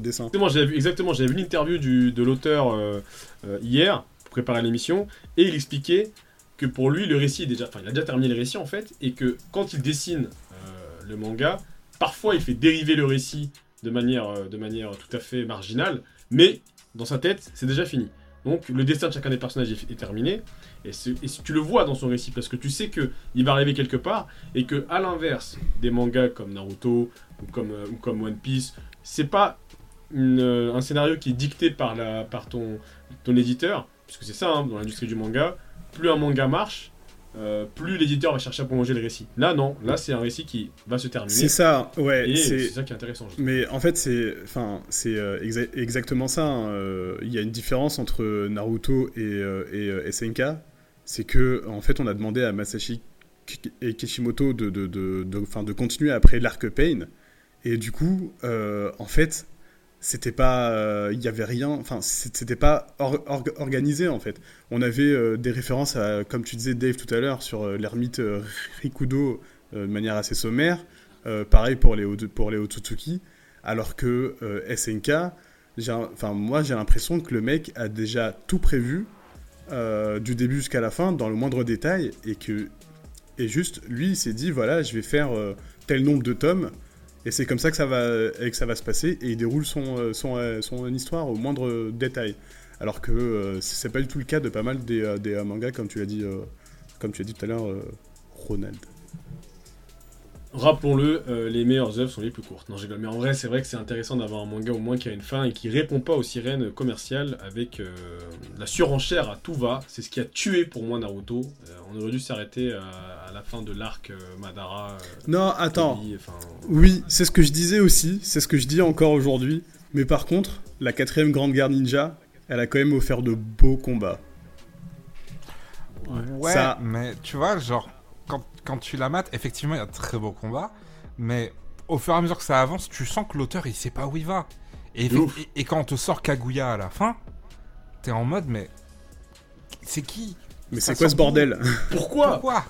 dessin. Exactement, j'avais vu, exactement, j'avais vu une interview du, de l'auteur euh, euh, hier pour préparer l'émission et il expliquait que pour lui le récit est déjà, enfin il a déjà terminé le récit en fait et que quand il dessine euh, le manga, parfois il fait dériver le récit de manière, de manière tout à fait marginale, mais dans sa tête c'est déjà fini. Donc le destin de chacun des personnages est, terminé. Et, tu le vois dans son récit parce que tu sais que il va arriver quelque part et que à l'inverse des mangas comme Naruto ou comme, euh, One Piece, c'est pas euh, un scénario qui est dicté par, la, par ton, ton éditeur, puisque c'est ça hein, dans l'industrie du manga, plus un manga marche, euh, plus l'éditeur va chercher à prolonger le récit. Là non, là c'est un récit qui va se terminer. C'est ça, ouais. C'est- ça qui est intéressant. Mais en fait, c'est, enfin, c'est euh, exa- exactement ça. hein. Euh, Il y a une différence entre Naruto et, et SNK, c'est que en fait, on a demandé à Masashi et Kishimoto de, de, de, de, continuer après l'arc Pain. Et du coup, euh, en fait, c'était pas. Il n'y avait rien. Enfin, c'était pas organisé, en fait. On avait des références à, comme tu disais, Dave, tout à l'heure, sur l'ermite Rikudo de manière assez sommaire. pareil pour les, pour les Otsutsuki. Alors que SNK, enfin, moi, j'ai l'impression que le mec a déjà tout prévu. du début jusqu'à la fin, dans le moindre détail, et que et juste, lui, il s'est dit, voilà, je vais faire euh, tel nombre de tomes, et c'est comme ça que ça va, et que ça va se passer, et il déroule son, euh, son, euh, son histoire au moindre détail. Alors que c'est pas du tout le cas de pas mal des, des mangas, comme tu l'as dit, comme tu as dit tout à l'heure, Ronald rappelons-le, euh, les meilleures œuvres sont les plus courtes. Non, j'ai Mais en vrai, c'est vrai que c'est intéressant d'avoir un manga au moins qui a une fin et qui répond pas aux sirènes commerciales avec euh, la surenchère à tout va. C'est ce qui a tué pour moi Naruto. Euh, on aurait dû s'arrêter à, la fin de l'arc Madara. non, attends. oui, c'est ce que je disais aussi. C'est ce que je dis encore aujourd'hui. Mais par contre, la quatrième grande guerre ninja, elle a quand même offert de beaux combats. Ouais, ça... mais tu vois, genre, quand tu la mates, effectivement, il y a de très beaux combats, mais au fur et à mesure que ça avance, tu sens que l'auteur, il sait pas où il va. Et, et, quand on te sort Kaguya à la fin, t'es en mode, mais c'est qui? Mais c'est quoi ce bordel? Pourquoi? Pourquoi?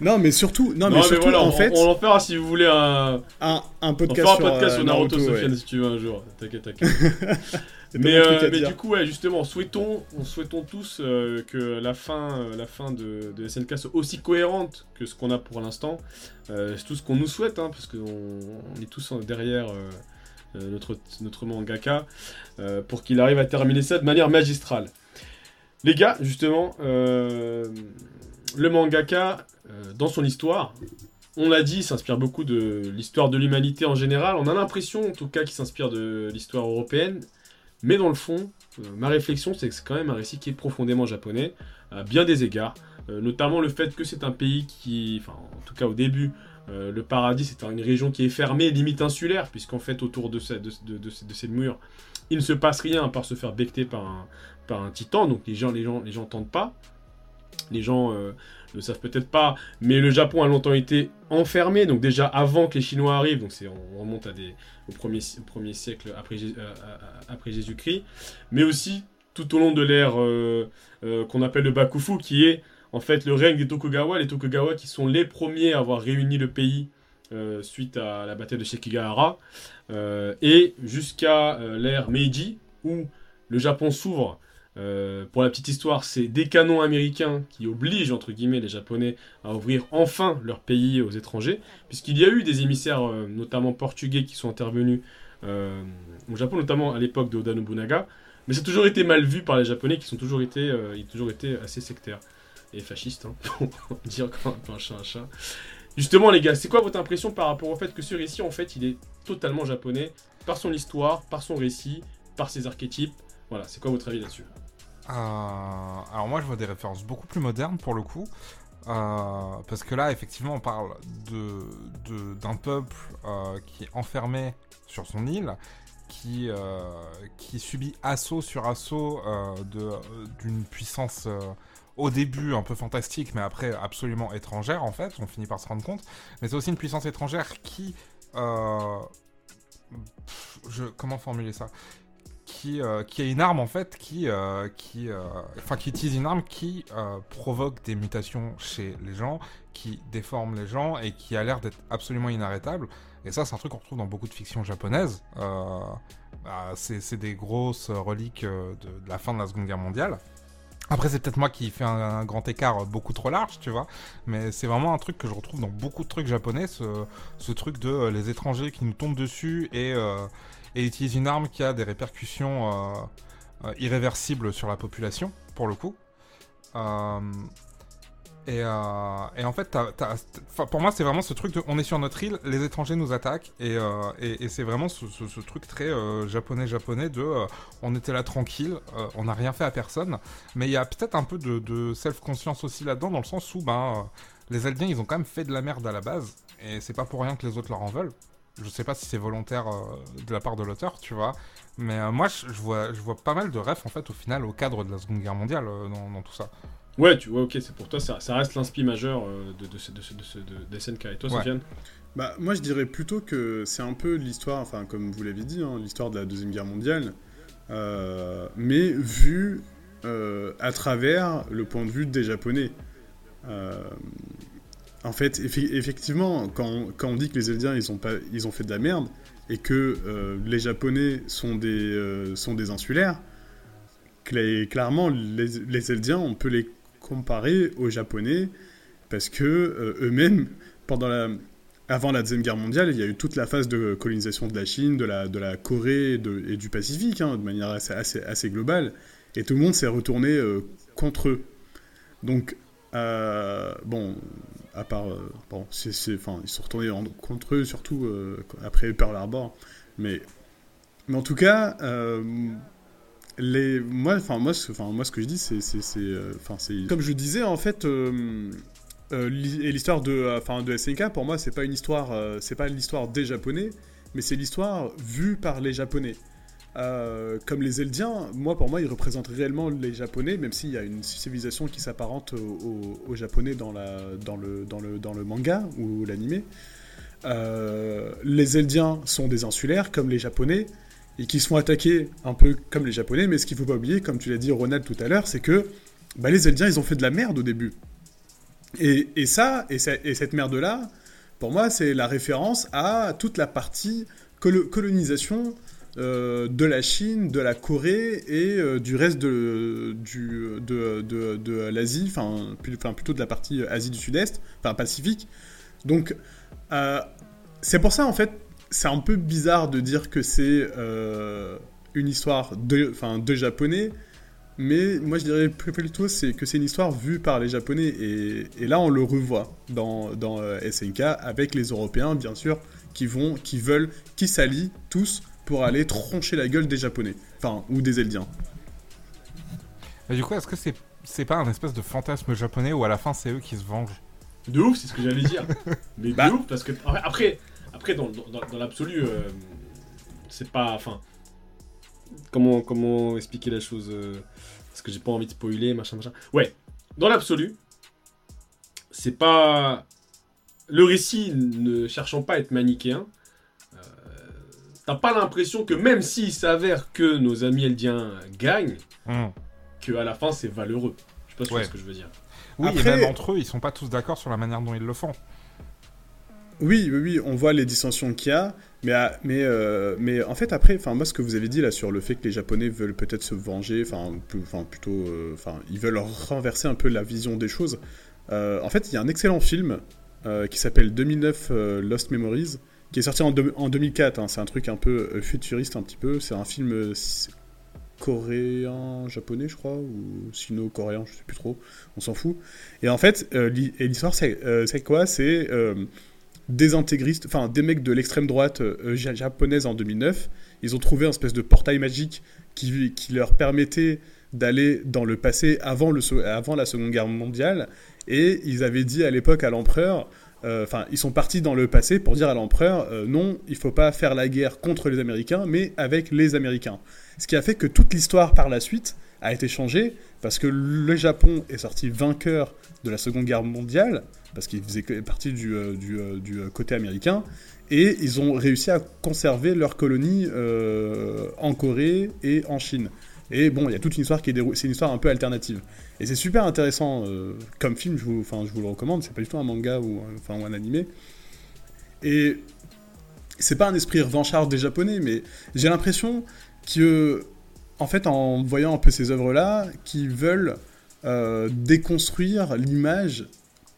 Non, mais surtout, non, mais, surtout, en fait, on, en fera si vous voulez un un, un podcast, on fera un podcast sur, Naruto, Sofiane si tu veux un jour. T'inquiète, t'inquiète. mais, euh, mais du coup, ouais, justement, souhaitons, on souhaitons tous euh, que la fin, euh, la fin de, de, SNK soit aussi cohérente que ce qu'on a pour l'instant. c'est tout ce qu'on nous souhaite, hein, parce qu'on on est tous derrière notre, notre mangaka, pour qu'il arrive à terminer ça de manière magistrale. Les gars, justement, le mangaka, dans son histoire, on l'a dit, s'inspire beaucoup de l'histoire de l'humanité en général. On a l'impression, en tout cas, qu'il s'inspire de l'histoire européenne. Mais dans le fond, euh, ma réflexion, c'est que c'est quand même un récit qui est profondément japonais, à bien des égards. Euh, notamment le fait que c'est un pays qui, en tout cas au début, le paradis, c'est une région qui est fermée, limite insulaire, puisqu'en fait, autour de, ces murs, il ne se passe rien à part se faire becter par un, titan. Donc les gens, les gens, les gens pas. Les gens ne savent peut-être pas, mais le Japon a longtemps été enfermé, donc déjà avant que les Chinois arrivent, donc on remonte à des, au, premier, siècle après, euh, après Jésus-Christ, mais aussi tout au long de l'ère euh, euh, qu'on appelle le Bakufu, qui est en fait le règne des Tokugawa, les Tokugawa qui sont les premiers à avoir réuni le pays suite à la bataille de Shekigahara, et jusqu'à l'ère Meiji, où le Japon s'ouvre euh, pour la petite histoire, c'est des canons américains qui obligent, entre guillemets, les Japonais à ouvrir enfin leur pays aux étrangers, puisqu'il y a eu des émissaires, euh, notamment portugais, qui sont intervenus euh, au Japon, notamment à l'époque de Oda Nobunaga, mais ça a toujours été mal vu par les Japonais, qui sont toujours été, ont toujours été assez sectaires et fascistes, hein, pour dire quand un chat un chat. Justement, les gars, c'est quoi votre impression par rapport au fait que ce récit, en fait, il est totalement japonais, par son histoire, par son récit, par ses archétypes? Voilà, c'est quoi votre avis là-dessus? Alors moi je vois des références beaucoup plus modernes pour le coup. Euh, parce que là, effectivement, on parle de, d'un peuple euh, qui est enfermé sur son île, qui, qui subit assaut sur assaut d'une puissance au début un peu fantastique, mais après absolument étrangère en fait. On finit par se rendre compte. Mais c'est aussi une puissance étrangère qui je, comment formuler ça? Qui, euh, une arme en fait qui, euh, euh, enfin, qui utilise une arme qui provoque des mutations chez les gens, qui déforme les gens et qui a l'air d'être absolument inarrêtable. Et ça, c'est un truc qu'on retrouve dans beaucoup de fictions japonaises. Bah, c'est des grosses reliques de, la fin de la Seconde Guerre mondiale. Après, c'est peut-être moi qui fais un, grand écart beaucoup trop large, tu vois. Mais c'est vraiment un truc que je retrouve dans beaucoup de trucs japonais, ce truc de les étrangers qui nous tombent dessus et, et utilise une arme qui a des répercussions euh, euh, irréversibles sur la population, pour le coup. Euh, et, en fait, pour moi, c'est vraiment ce truc de on est sur notre île, les étrangers nous attaquent, et, c'est vraiment ce, truc très japonais-japonais de on était là tranquille, on n'a rien fait à personne. Mais il y a peut-être un peu de, self-conscience aussi là-dedans, dans le sens où ben, les Albiens, ils ont quand même fait de la merde à la base, et c'est pas pour rien que les autres leur en veulent. Je sais pas si c'est volontaire euh, de la part de l'auteur, tu vois. Mais euh, moi, je, vois, je vois pas mal de refs, en fait, au final, au cadre de la Seconde Guerre mondiale euh, dans, tout ça. Ouais, tu vois, ok, c'est pour toi, ça, ça reste l'inspi majeur euh, de, de, ce- de, ce- de, ce- de, de SNK. Et toi, Ouais. Sofiane Bah, moi, je dirais plutôt que c'est un peu l'histoire, enfin, comme vous l'avez dit, hein, l'histoire de la Deuxième Guerre mondiale, euh, mais vue euh, à travers le point de vue des Japonais. Euh, en fait, effe- effectivement, quand, on- dit que les Eldiens, ils ont, pas, ils ont fait de la merde, et que euh, les Japonais sont des, euh, sont des insulaires, cla- clairement, les, les Eldiens, on peut les comparer aux Japonais, parce que euh, eux-mêmes, pendant la, avant la Deuxième Guerre mondiale, il y a eu toute la phase de colonisation de la Chine, de la, de la Corée et, du Pacifique, hein, de manière assez, assez, assez globale. Et tout le monde s'est retourné contre eux. Donc, bon, à part. euh, bon, c'est, enfin, ils sont retournés contre eux, surtout euh, après Pearl Harbor. Mais, mais en tout cas, euh, les, moi, enfin, moi, enfin, moi, ce que je dis, c'est. enfin, c'est comme je disais, en fait. et l'histoire de, enfin, de SNK, pour moi, c'est pas une histoire, c'est pas l'histoire des Japonais, mais c'est l'histoire vue par les Japonais. Euh, comme les Eldiens, moi, pour moi, ils représentent réellement les Japonais, même s'il y a une civilisation qui s'apparente aux, Japonais dans, le, manga ou l'animé. Euh, les Eldiens sont des insulaires, comme les Japonais, et qui se font attaquer un peu comme les Japonais, mais ce qu'il faut pas oublier, comme tu l'as dit, Ronald, tout à l'heure, c'est que bah, les Eldiens, ils ont fait de la merde au début. Et, ça, et, cette merde-là, pour moi, c'est la référence à toute la partie colo- colonisation euh, de la Chine, de la Corée et euh, du reste de, de, de, l'Asie, enfin plutôt de la partie Asie du Sud-Est, enfin Pacifique. Donc, euh, c'est pour ça, en fait, c'est un peu bizarre de dire que c'est une histoire de, de Japonais, mais moi je dirais plutôt c'est que c'est une histoire vue par les Japonais, et, et là on le revoit dans, dans SNK avec les Européens, bien sûr, qui vont, qui veulent, qui s'allient tous pour aller troncher la gueule des Japonais, enfin, ou des Eldiens. Et du coup, est-ce que c'est c'est pas un espèce de fantasme japonais où à la fin c'est eux qui se vengent De ouf, c'est ce que j'allais dire. Mais Bah. de ouf, parce que après, après dans, dans, dans l'absolu, euh, c'est pas. Enfin. Comment, comment expliquer la chose euh, Parce que j'ai pas envie de spoiler, machin, machin. Ouais, dans l'absolu, c'est pas. Le récit ne cherchant pas à être manichéen, euh, t'as pas l'impression que même s'il s'avère que nos amis eldiens gagnent, que à la fin c'est valeureux. Je sais pas si Ouais. ce que je veux dire. Oui, Après- et même entre eux, ils sont pas tous d'accord sur la manière dont ils le font. Oui, oui, oui, on voit les dissensions qu'il y a, mais, mais, euh, mais en fait, après, enfin, moi, ce que vous avez dit là sur le fait que les Japonais veulent peut-être se venger, enfin, plutôt, euh, enfin, ils veulent renverser un peu la vision des choses. Euh, en fait, il y a un excellent film euh, qui s'appelle 2009 euh, Lost Memories, qui est sorti en, deux- en 2004. hein, c'est un truc un peu euh, futuriste, un petit peu. C'est un film euh, coréen, japonais, je crois, ou sino-coréen, je sais plus trop. On s'en fout. Et en fait, euh, l'histoire, c'est euh, c'est quoi? C'est euh, des intégristes, enfin des mecs de l'extrême droite ja- japonaise en 2009. Ils ont trouvé un espèce de portail magique qui, qui leur permettait d'aller dans le passé avant, le, avant la Seconde Guerre mondiale. Et ils avaient dit à l'époque à l'empereur, euh, enfin ils sont partis dans le passé pour dire à l'empereur, euh, non, il faut pas faire la guerre contre les Américains, mais avec les Américains. Ce qui a fait que toute l'histoire par la suite a été changée parce que le Japon est sorti vainqueur de la Seconde Guerre mondiale, parce qu'il faisait partie du, euh, côté américain, et ils ont réussi à conserver leur colonie en Corée et en Chine. Et bon, il y a toute une histoire qui est déroulée, c'est une histoire un peu alternative. Et c'est super intéressant euh, comme film, je vous, je vous le recommande, c'est pas du tout un manga ou, un- animé. Et c'est pas un esprit revanchard des Japonais, mais j'ai l'impression que, en fait, en voyant un peu ces œuvres-là, qu'ils veulent euh, déconstruire l'image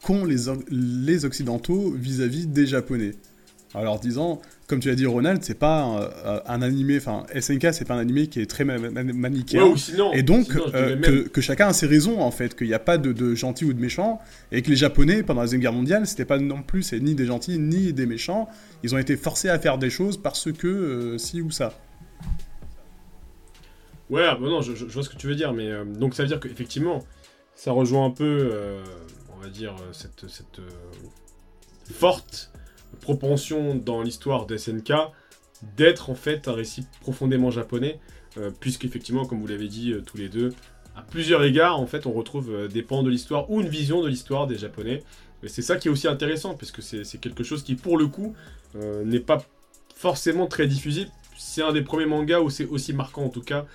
qu'ont les, les Occidentaux vis-à-vis des Japonais. Leur disant, comme tu l'as dit, Ronald, c'est pas un, un animé, enfin, SNK, c'est pas un animé qui est très ma- ma- manichéen. Ouais, ou sinon, Et donc, sinon, euh, même- que, que chacun a ses raisons, en fait, qu'il n'y a pas de, de gentils ou de méchants, et que les Japonais, pendant la Deuxième Guerre mondiale, c'était pas non plus ni des gentils ni des méchants, ils ont été forcés à faire des choses parce que euh, ci ou ça. Ouais, bah non, je, vois ce que tu veux dire, mais euh, donc ça veut dire qu'effectivement, ça rejoint un peu, euh, on va dire, euh, cette, cette euh, forte propension dans l'histoire de SNK d'être en fait un récit profondément japonais, euh, puisqu'effectivement, comme vous l'avez dit euh, tous les deux, à plusieurs égards, en fait, on retrouve euh, des pans de l'histoire ou une vision de l'histoire des Japonais. Et c'est ça qui est aussi intéressant, parce que c'est quelque chose qui, pour le coup, euh, n'est pas forcément très diffusé. C'est un des premiers mangas où c'est aussi marquant, en tout cas.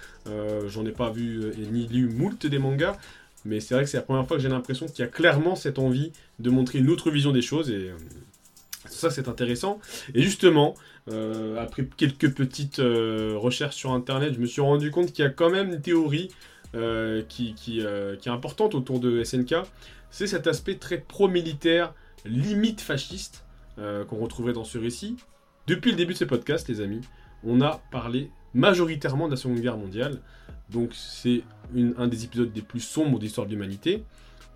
J'en ai pas vu ni lu moult des mangas, mais c'est vrai que c'est la première fois que j'ai l'impression qu'il y a clairement cette envie de montrer une autre vision des choses, et ça, c'est intéressant. Et justement, euh, après quelques petites euh, recherches sur Internet, je me suis rendu compte qu'il y a quand même une théorie euh, qui, qui, qui est importante autour de SNK. C'est cet aspect très pro-militaire, limite fasciste, qu'on retrouverait dans ce récit. Depuis le début de ce podcast, les amis, on a parlé majoritairement de la Seconde Guerre mondiale. Donc c'est un des épisodes les plus sombres de l'histoire de l'humanité.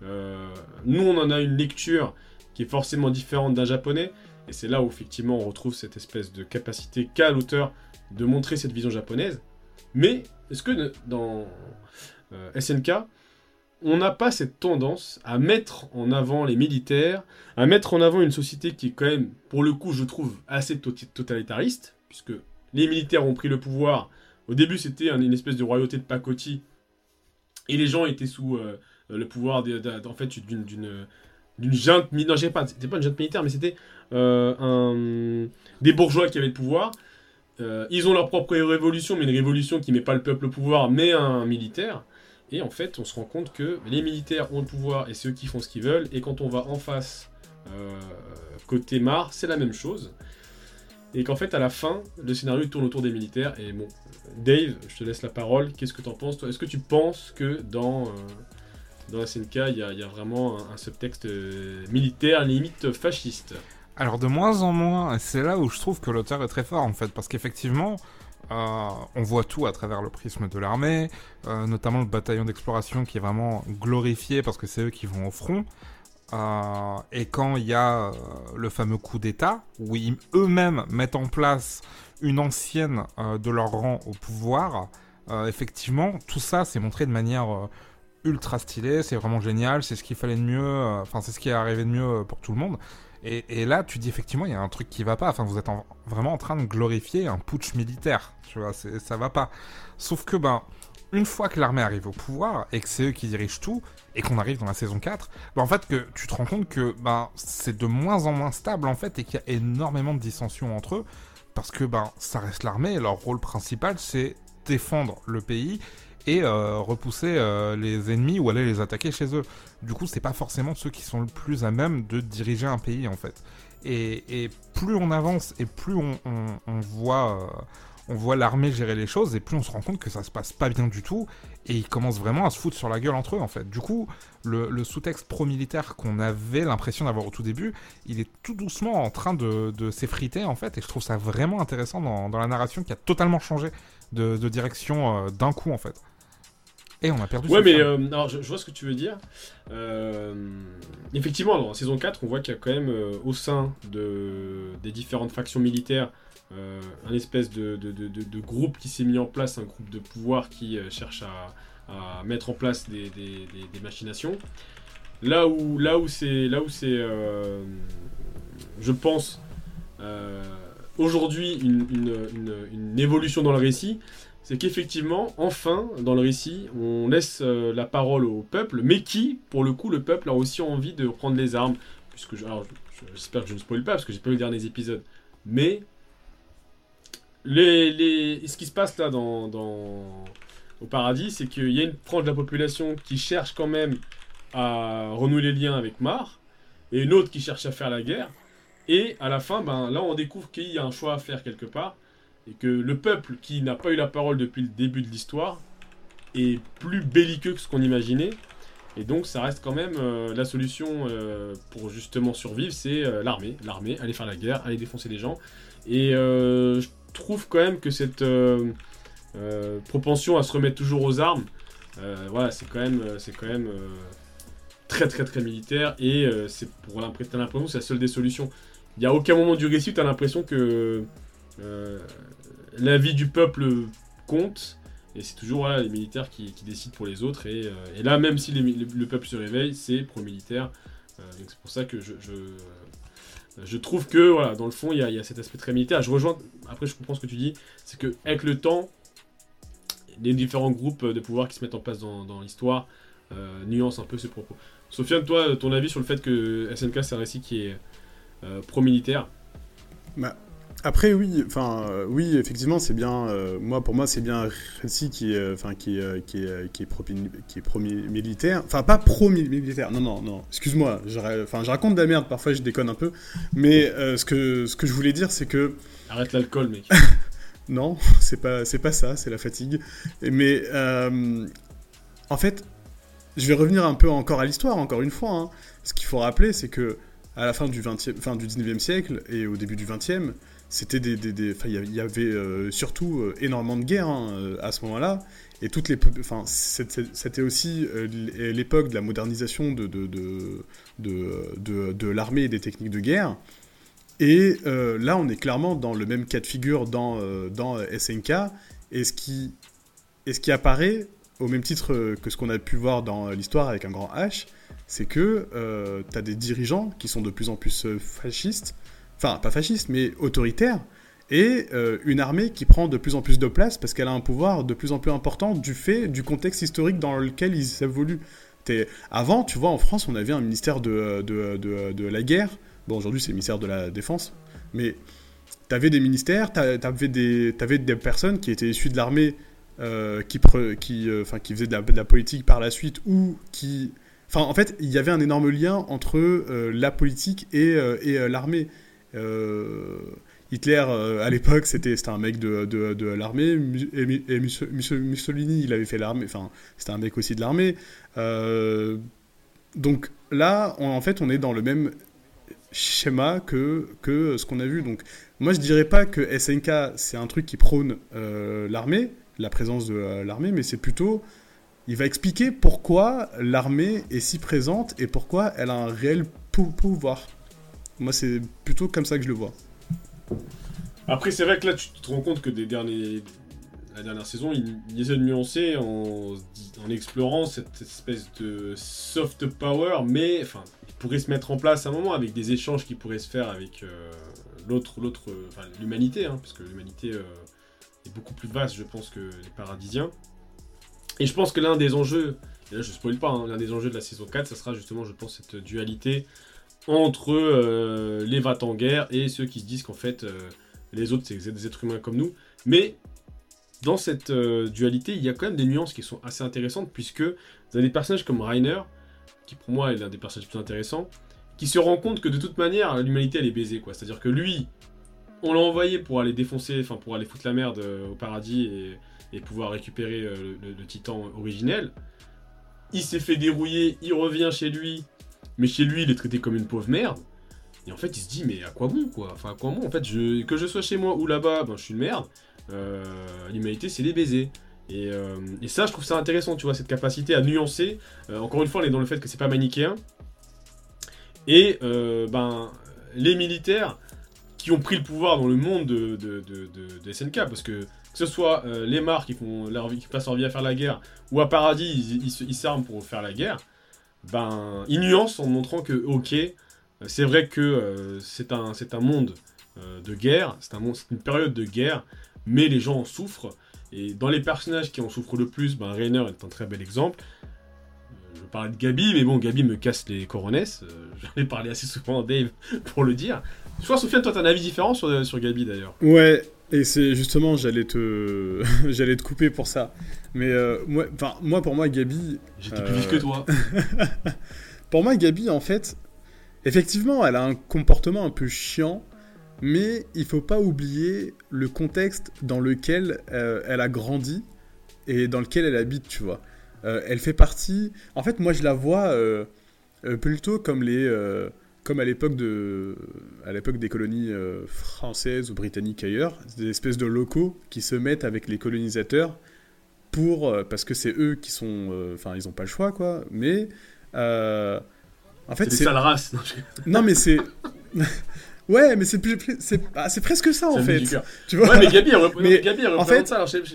Nous, on en a une lecture qui est forcément différente d'un japonais. Et c'est là où effectivement on retrouve cette espèce de capacité qu'a l'auteur de montrer cette vision japonaise. Mais est-ce que dans euh, SNK, on n'a pas cette tendance à mettre en avant les militaires, à mettre en avant une société qui est quand même, pour le coup, je trouve, assez to- totalitariste, puisque les militaires ont pris le pouvoir. Au début, c'était un- une espèce de royauté de pacotille, et les gens étaient sous euh, le pouvoir d'une d'une junte mi- non, pas, c'était pas une junte militaire, mais c'était euh, des bourgeois qui avaient le pouvoir. Euh, ils ont leur propre révolution, mais une révolution qui met pas le peuple au pouvoir, mais un militaire. Et en fait, on se rend compte que les militaires ont le pouvoir et c'est eux qui font ce qu'ils veulent. Et quand on va en face, euh, côté Mar, c'est la même chose. Et qu'en fait, à la fin, le scénario tourne autour des militaires. Et bon, Dave, je te laisse la parole. Qu'est-ce que tu en penses, toi? Est-ce que tu penses que dans, dans la SNK, il y, a- vraiment un, subtexte euh, militaire, limite fasciste Alors de moins en moins, c'est là où je trouve que l'auteur est très fort en fait, parce qu'effectivement, euh, on voit tout à travers le prisme de l'armée, euh, notamment le bataillon d'exploration qui est vraiment glorifié parce que c'est eux qui vont au front. Et quand il y a le fameux coup d'État, où ils eux-mêmes mettent en place une ancienne de leur rang au pouvoir, effectivement, tout ça c'est montré de manière ultra stylée, c'est vraiment génial, c'est ce qu'il fallait de mieux, euh, enfin c'est ce qui est arrivé de mieux euh, pour tout le monde. Et, là, tu dis effectivement, il y a un truc qui va pas. Enfin, vous êtes en- vraiment en train de glorifier un putsch militaire. Tu vois, ça va pas. Sauf que, ben, une fois que l'armée arrive au pouvoir et que c'est eux qui dirigent tout, et qu'on arrive dans la saison 4, ben, en fait, que tu te rends compte que ben, c'est de moins en moins stable, en fait, et qu'il y a énormément de dissensions entre eux. Parce que, ben, ça reste l'armée, et leur rôle principal, c'est défendre le pays et euh, repousser euh, les ennemis ou aller les attaquer chez eux. Du coup, c'est pas forcément ceux qui sont le plus à même de diriger un pays en fait. Et, plus on avance et plus on, voit, euh, voit l'armée gérer les choses et plus on se rend compte que ça se passe pas bien du tout et ils commencent vraiment à se foutre sur la gueule entre eux en fait. Du coup, le, sous-texte pro-militaire qu'on avait l'impression d'avoir au tout début, il est tout doucement en train de, s'effriter en fait et je trouve ça vraiment intéressant dans, la narration qui a totalement changé de, direction d'un coup en fait. Et on a perdu Ouais, mais euh, alors, je, je vois ce que tu veux dire. Euh, effectivement, dans la saison 4, on voit qu'il y a quand même euh, au sein de, des différentes factions militaires un espèce de, de, de- groupe qui s'est mis en place, un groupe de pouvoir qui cherche à, à mettre en place des, des- des- des machinations. Là où, là où c'est, là où c'est, je pense, aujourd'hui une, une- une- une évolution dans le récit, c'est qu'effectivement, enfin, dans le récit, on laisse euh, la parole au peuple, mais qui, pour le coup, le peuple a aussi envie de prendre les armes. Alors, je- j'espère que je ne spoil pas, parce que j'ai pas vu les derniers épisodes. Mais ce qui se passe là dans, dans- au paradis, c'est qu'il y a une frange de la population qui cherche quand même à renouer les liens avec Mar, et une autre qui cherche à faire la guerre. Et à la fin, ben, là, on découvre qu'il y a un choix à faire quelque part et que le peuple qui n'a pas eu la parole depuis le début de l'histoire est plus belliqueux que ce qu'on imaginait. Et donc ça reste quand même euh, la solution euh, pour justement survivre, c'est euh, l'armée. L'armée, aller faire la guerre, aller défoncer les gens. Et je trouve quand même que cette propension à se remettre toujours aux armes, voilà, c'est quand même, c'est quand même très très très militaire. Et c'est pour l'impression, l'impression que c'est la seule des solutions. Il n'y a aucun moment du récit où t'as l'impression que la vie du peuple compte et c'est toujours les militaires qui, décident pour les autres et, euh, là même si le, le peuple se réveille c'est pro-militaire Euh, c'est pour ça que je, je trouve que dans le fond il y a, cet aspect très militaire je rejoins après je comprends ce que tu dis c'est que avec le temps les différents groupes de pouvoir qui se mettent en place dans, l'histoire euh, nuancent un peu ses propos. Sofiane, toi, ton avis sur le fait que SNK c'est un récit qui est euh, pro-militaire? Bah, après, oui, enfin, euh, oui, effectivement, c'est bien. euh, moi, pour moi, c'est bien un récit qui, est, euh, enfin, qui, est, euh, qui est, euh, qui est pro, qui est pro-militaire. Enfin, pas pro-militaire. Non, non, non. Excuse-moi. Enfin, je raconte de la merde. Parfois, je déconne un peu. Mais ce que, ce que je voulais dire, c'est que Arrête l'alcool, mec. non, c'est pas, c'est pas ça. C'est la fatigue. Mais en fait, je vais revenir un peu encore à l'histoire. Encore une fois, hein. ce qu'il faut rappeler, c'est que à la fin du 20e, fin du 19e siècle et au début du 20e, c'était des, des, des- il y avait- euh, surtout euh, énormément de guerres hein, euh, à ce moment-là, et toutes les, enfin, c'était aussi l'époque de la modernisation de de, de, de, de- l'armée et des techniques de guerre. Et là, on est clairement dans le même cas de figure dans, dans SNK, et ce qui, et ce qui apparaît au même titre que ce qu'on a pu voir dans l'histoire avec un grand H, c'est que tu as des dirigeants qui sont de plus en plus fascistes, enfin pas fascistes, mais autoritaires, et euh, une armée qui prend de plus en plus de place parce qu'elle a un pouvoir de plus en plus important du fait du contexte historique dans lequel ils évoluent. Avant, tu vois, en France, on avait un ministère de, de, de, de la guerre. Bon, aujourd'hui, c'est le ministère de la Défense. Mais tu avais des ministères, tu avais des, t'avais des personnes qui étaient issues de l'armée, euh, qui, pre- qui, euh, qui faisaient de la, politique par la suite, ou qui... Enfin, en fait, il y avait un énorme lien entre euh, la politique et, euh, et euh, l'armée. Euh, Hitler, euh, à l'époque, c'était un mec de, de, de l'armée, et, Mussolini, il avait fait l'armée, enfin, c'était un mec aussi de l'armée. Euh, donc là, en fait, on est dans le même schéma que, que ce qu'on a vu. Donc, moi, je dirais pas que SNK, c'est un truc qui prône l'armée, la présence de l'armée, mais c'est plutôt. Il va expliquer pourquoi l'armée est si présente et pourquoi elle a un réel pou- pouvoir. Moi, c'est plutôt comme ça que je le vois. Après, c'est vrai que là, tu te rends compte que des derniers... la dernière saison, il, il essaie de nuancer en, en explorant cette espèce de soft power, mais enfin, il pourrait se mettre en place à un moment avec des échanges qui pourraient se faire avec euh, l'autre, l'humanité, hein, parce que l'humanité euh, est beaucoup plus vaste, je pense, que les paradisiens. Et je pense que l'un des enjeux, et là je spoil pas, hein, l'un des enjeux de la saison 4, ça sera justement, je pense, cette dualité entre euh, les vats en guerre et ceux qui se disent qu'en fait euh, les autres c'est des êtres humains comme nous. Mais dans cette euh, dualité, il y a quand même des nuances qui sont assez intéressantes puisque vous avez des personnages comme Rainer, qui pour moi est l'un des personnages plus intéressants, qui se rend compte que de toute manière l'humanité elle est baisée quoi. C'est-à-dire que lui, on l'a envoyé pour aller défoncer, enfin pour aller foutre la merde au paradis et, pouvoir récupérer le, le titan originel. Il s'est fait dérouiller, il revient chez lui, mais chez lui il est traité comme une pauvre merde. Et en fait, il se dit, mais à quoi bon, quoi? Enfin, à quoi bon? En fait, je, que je sois chez moi ou là-bas, ben, je suis une merde. Euh, L'humanité, c'est des baisers. Et, euh, et ça, je trouve ça intéressant, tu vois, cette capacité à nuancer. Euh, encore une fois, on est dans le fait que c'est pas manichéen. Et, ben, les militaires qui ont pris le pouvoir dans le monde de, SNK, parce que que ce soit les marques qui, qui passent leur vie à faire la guerre, ou à Paradis, ils s'arment pour faire la guerre, ben, ils nuancent en montrant que, ok, euh, c'est vrai que euh, c'est un, un monde euh, de guerre, c'est un une période de guerre, mais les gens en souffrent. Et dans les personnages qui en souffrent le plus, ben, Rainer est un très bel exemple. Je parlais de Gabi, mais bon, Gabi me casse les coronesses. euh, J'en ai parlé assez souvent à Dave pour le dire. Je crois, Sofiane, toi, t'as un avis différent sur, sur Gabi d'ailleurs. Ouais, et c'est justement, j'allais te, j'allais te couper pour ça. Mais euh, moi, pour moi, Gabi, J'étais plus Euh, vif que toi. pour moi, Gabi, en fait, effectivement, elle a un comportement un peu chiant, mais il faut pas oublier le contexte dans lequel euh, elle a grandi et dans lequel elle habite, tu vois. Euh, elle fait partie. En fait, moi, je la vois euh, euh, plutôt comme les, euh, comme à l'époque de, à l'époque des colonies euh, françaises ou britanniques ailleurs, des espèces de locaux qui se mettent avec les colonisateurs pour, euh, parce que c'est eux qui sont, euh, enfin, ils ont pas le choix, quoi. Mais en fait, C'est des c'est sales races. Non, je- non, mais c'est. ouais, mais c'est plus... c'est ah, c'est presque ça en fait. Tu vois Ouais, mais Gabi, elle, Mais Gabi, elle en fait, ça. Alors, je sais- je-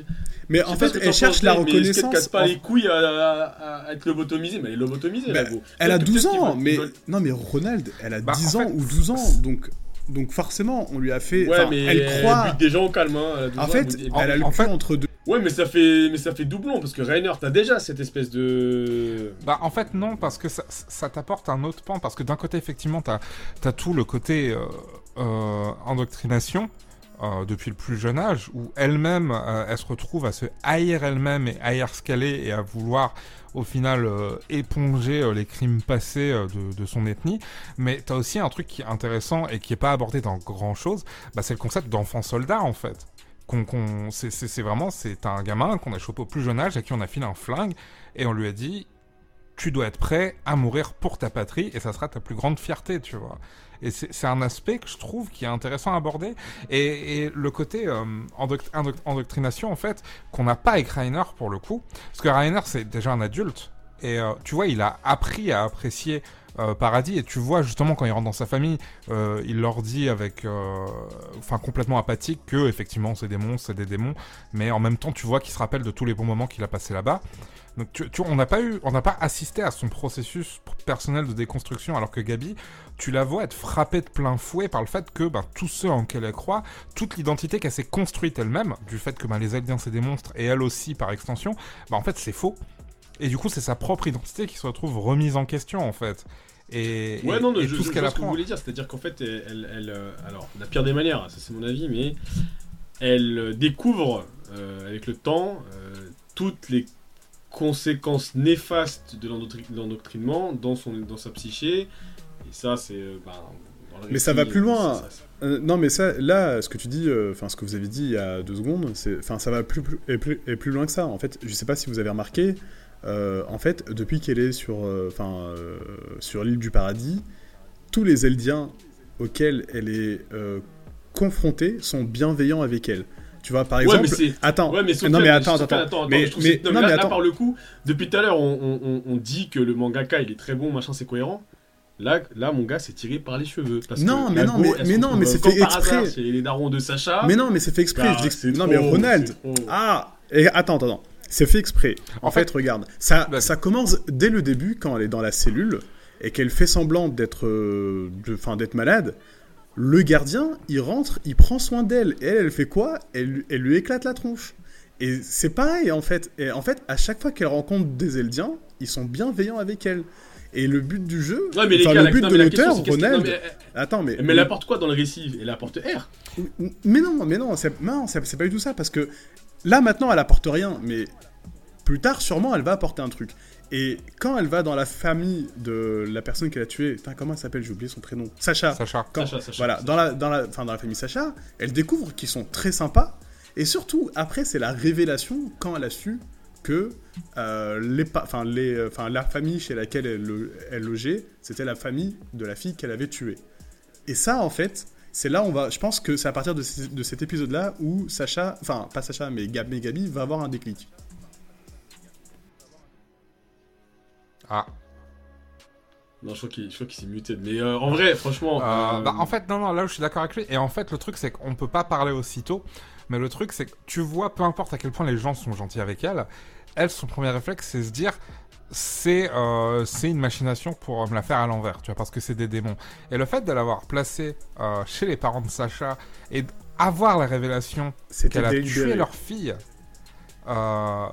Mais je en fait, elle cherche la Dave, mais reconnaissance. casse pas en- les couilles à, à- à être lobotomisée? Mais elle est lobotomisée, Bah, là, gros. Elle a Peut-être que- 12 peut-être qu'ils ans, mais non, mais Ronald, elle a Bah, 10 en ans fait, ou 12 ans, donc donc forcément, on lui a fait. Ouais, mais elle croit. bute des gens au calme. Hein, elle a 12 En ans, fait, elle bute- elle a le en cul fait- entre deux. Ouais, mais ça fait, mais ça fait doublon parce que Rainer, t'as déjà cette espèce de. Bah en fait non parce que ça, ça t'apporte un autre pan parce que d'un côté effectivement t'as as tout le côté euh, euh, euh, depuis le plus jeune âge où elle-même euh, elle se retrouve à se haïr elle-même et haïr ce qu'elle est et à vouloir au final éponger les crimes passés de, son ethnie mais t'as aussi un truc qui est intéressant et qui est pas abordé dans grand chose bah c'est le concept d'enfant soldat en fait qu'on, qu'on- c'est, c'est- c'est vraiment c'est un gamin qu'on a chopé au plus jeune âge à qui on a filé un flingue et on lui a dit tu dois être prêt à mourir pour ta patrie et ça sera ta plus grande fierté tu vois. Et c'est, c'est un aspect que je trouve qui est intéressant à aborder. Et, et le côté euh, endoct- endoct- endoctrination en fait qu'on n'a pas avec Rainer pour le coup. Parce que Rainer c'est déjà un adulte. Et euh, tu vois il a appris à apprécier euh, Paradis et tu vois justement quand il rentre dans sa famille euh, il leur dit avec euh, enfin complètement apathique que effectivement c'est des monstres c'est des démons mais en même temps tu vois qu'il se rappelle de tous les bons moments qu'il a passé là-bas. Donc tu, tu on n'a pas eu on n'a pas assisté à son processus personnel de déconstruction alors que Gabi tu la vois être frappée de plein fouet par le fait que ben, tous ceux en qu'elle croit toute l'identité qu'elle s'est construite elle-même du fait que ben, les Eldiens c'est des monstres et elle aussi par extension ben, en fait c'est faux. Et du coup c'est sa propre identité qui se retrouve remise en question en fait et, Ouais, et- non, non, et je, tout je ce qu'elle vois ce que vous apprend voulez dire, c'est-à-dire qu'en fait, elle, elle, elle, euh, alors, la pire des manières, ça c'est mon avis, mais elle euh, découvre euh, avec le temps euh, toutes les conséquences néfastes de l'endoctri- de l'endoctrinement dans, son, dans sa psyché, et ça, c'est. euh, ben, Mais ça va plus loin. ça- ça- Euh, non, mais ça, là, ce que tu dis, euh, enfin, ce que vous avez dit il y a deux secondes, c'est, enfin, ça va plus, plus, et plus, et plus loin que ça. En fait, je sais pas si vous avez remarqué, euh, en fait, depuis qu'elle est sur, euh, enfin, euh, sur l'île du paradis, tous les Eldiens auxquels elle est confrontée sont bienveillants avec elle. Tu vois, par Ouais, exemple, mais c'est. attends, Ouais, mais Sofiane, non mais attends, attends, attends, mais, trouve mais- c'est- non, non, mais là, par le coup, depuis tout à l'heure, on, on- on- on dit que le mangaka il est très bon, machin, c'est cohérent. Là, là, mon gars, c'est tiré par les cheveux. Parce Non, que mais non, go, mais- mais non, mais c'est fait exprès. chez les darons de Sacha. mais non, mais c'est fait exprès. Ah, je dis- c'est non, trop, mais Ronald, c'est. Ah et attends, attends. C'est fait exprès. En, En fait, fait- regarde, ça, Vas-y. ça commence dès le début quand elle est dans la cellule et qu'elle fait semblant d'être, euh, d'être malade. Le gardien, il rentre, il prend soin d'elle. Et elle, elle fait quoi? Elle, elle lui éclate la tronche. Et c'est pareil en fait. Et en fait, à chaque fois qu'elle rencontre des Eldiens, ils sont bienveillants avec elle. Et le but du jeu, Ouais, mais les enfin, gars, le la- but non, de l'auteur, que- non, Ronald. mais, elle- Attends, mais mais elle apporte quoi dans le récit Elle apporte R? mais non, mais non, c'est non, c'est c'est pas du tout ça parce que là maintenant elle apporte rien, mais plus tard sûrement elle va apporter un truc. Et quand elle va dans la famille de la personne qu'elle a tuée, putain, comment elle s'appelle? J'ai oublié son prénom. Sacha. Sacha Quand- Sacha, Sacha, voilà, Sacha. dans la dans la enfin dans la famille Sacha, elle découvre qu'ils sont très sympas et surtout après c'est la révélation quand elle a su que euh, les enfin les euh, enfin la famille chez laquelle elle, elle logeait, c'était la famille de la fille qu'elle avait tuée. Et ça, en fait, c'est là on va. Je pense que c'est à partir de, ce- de cet épisode-là où Sacha, enfin pas Sacha, mais, Gab, mais Gabi va avoir un déclic. ah Non, je crois qu'il je crois qu'il s'est muté. Mais euh, en vrai, franchement. Euh, euh, bah, en fait, non, non, là où je suis d'accord avec lui. Et en fait, le truc, c'est qu'on peut pas parler aussitôt. Mais le truc, c'est que tu vois, peu importe à quel point les gens sont gentils avec elle, elle, son premier réflexe, c'est se dire. C'est euh, c'est une machination pour me la faire à l'envers, tu vois, parce que c'est des démons. Et le fait de l'avoir placée euh, chez les parents de Sacha et d'avoir la révélation qu'elle a tué leur fille euh,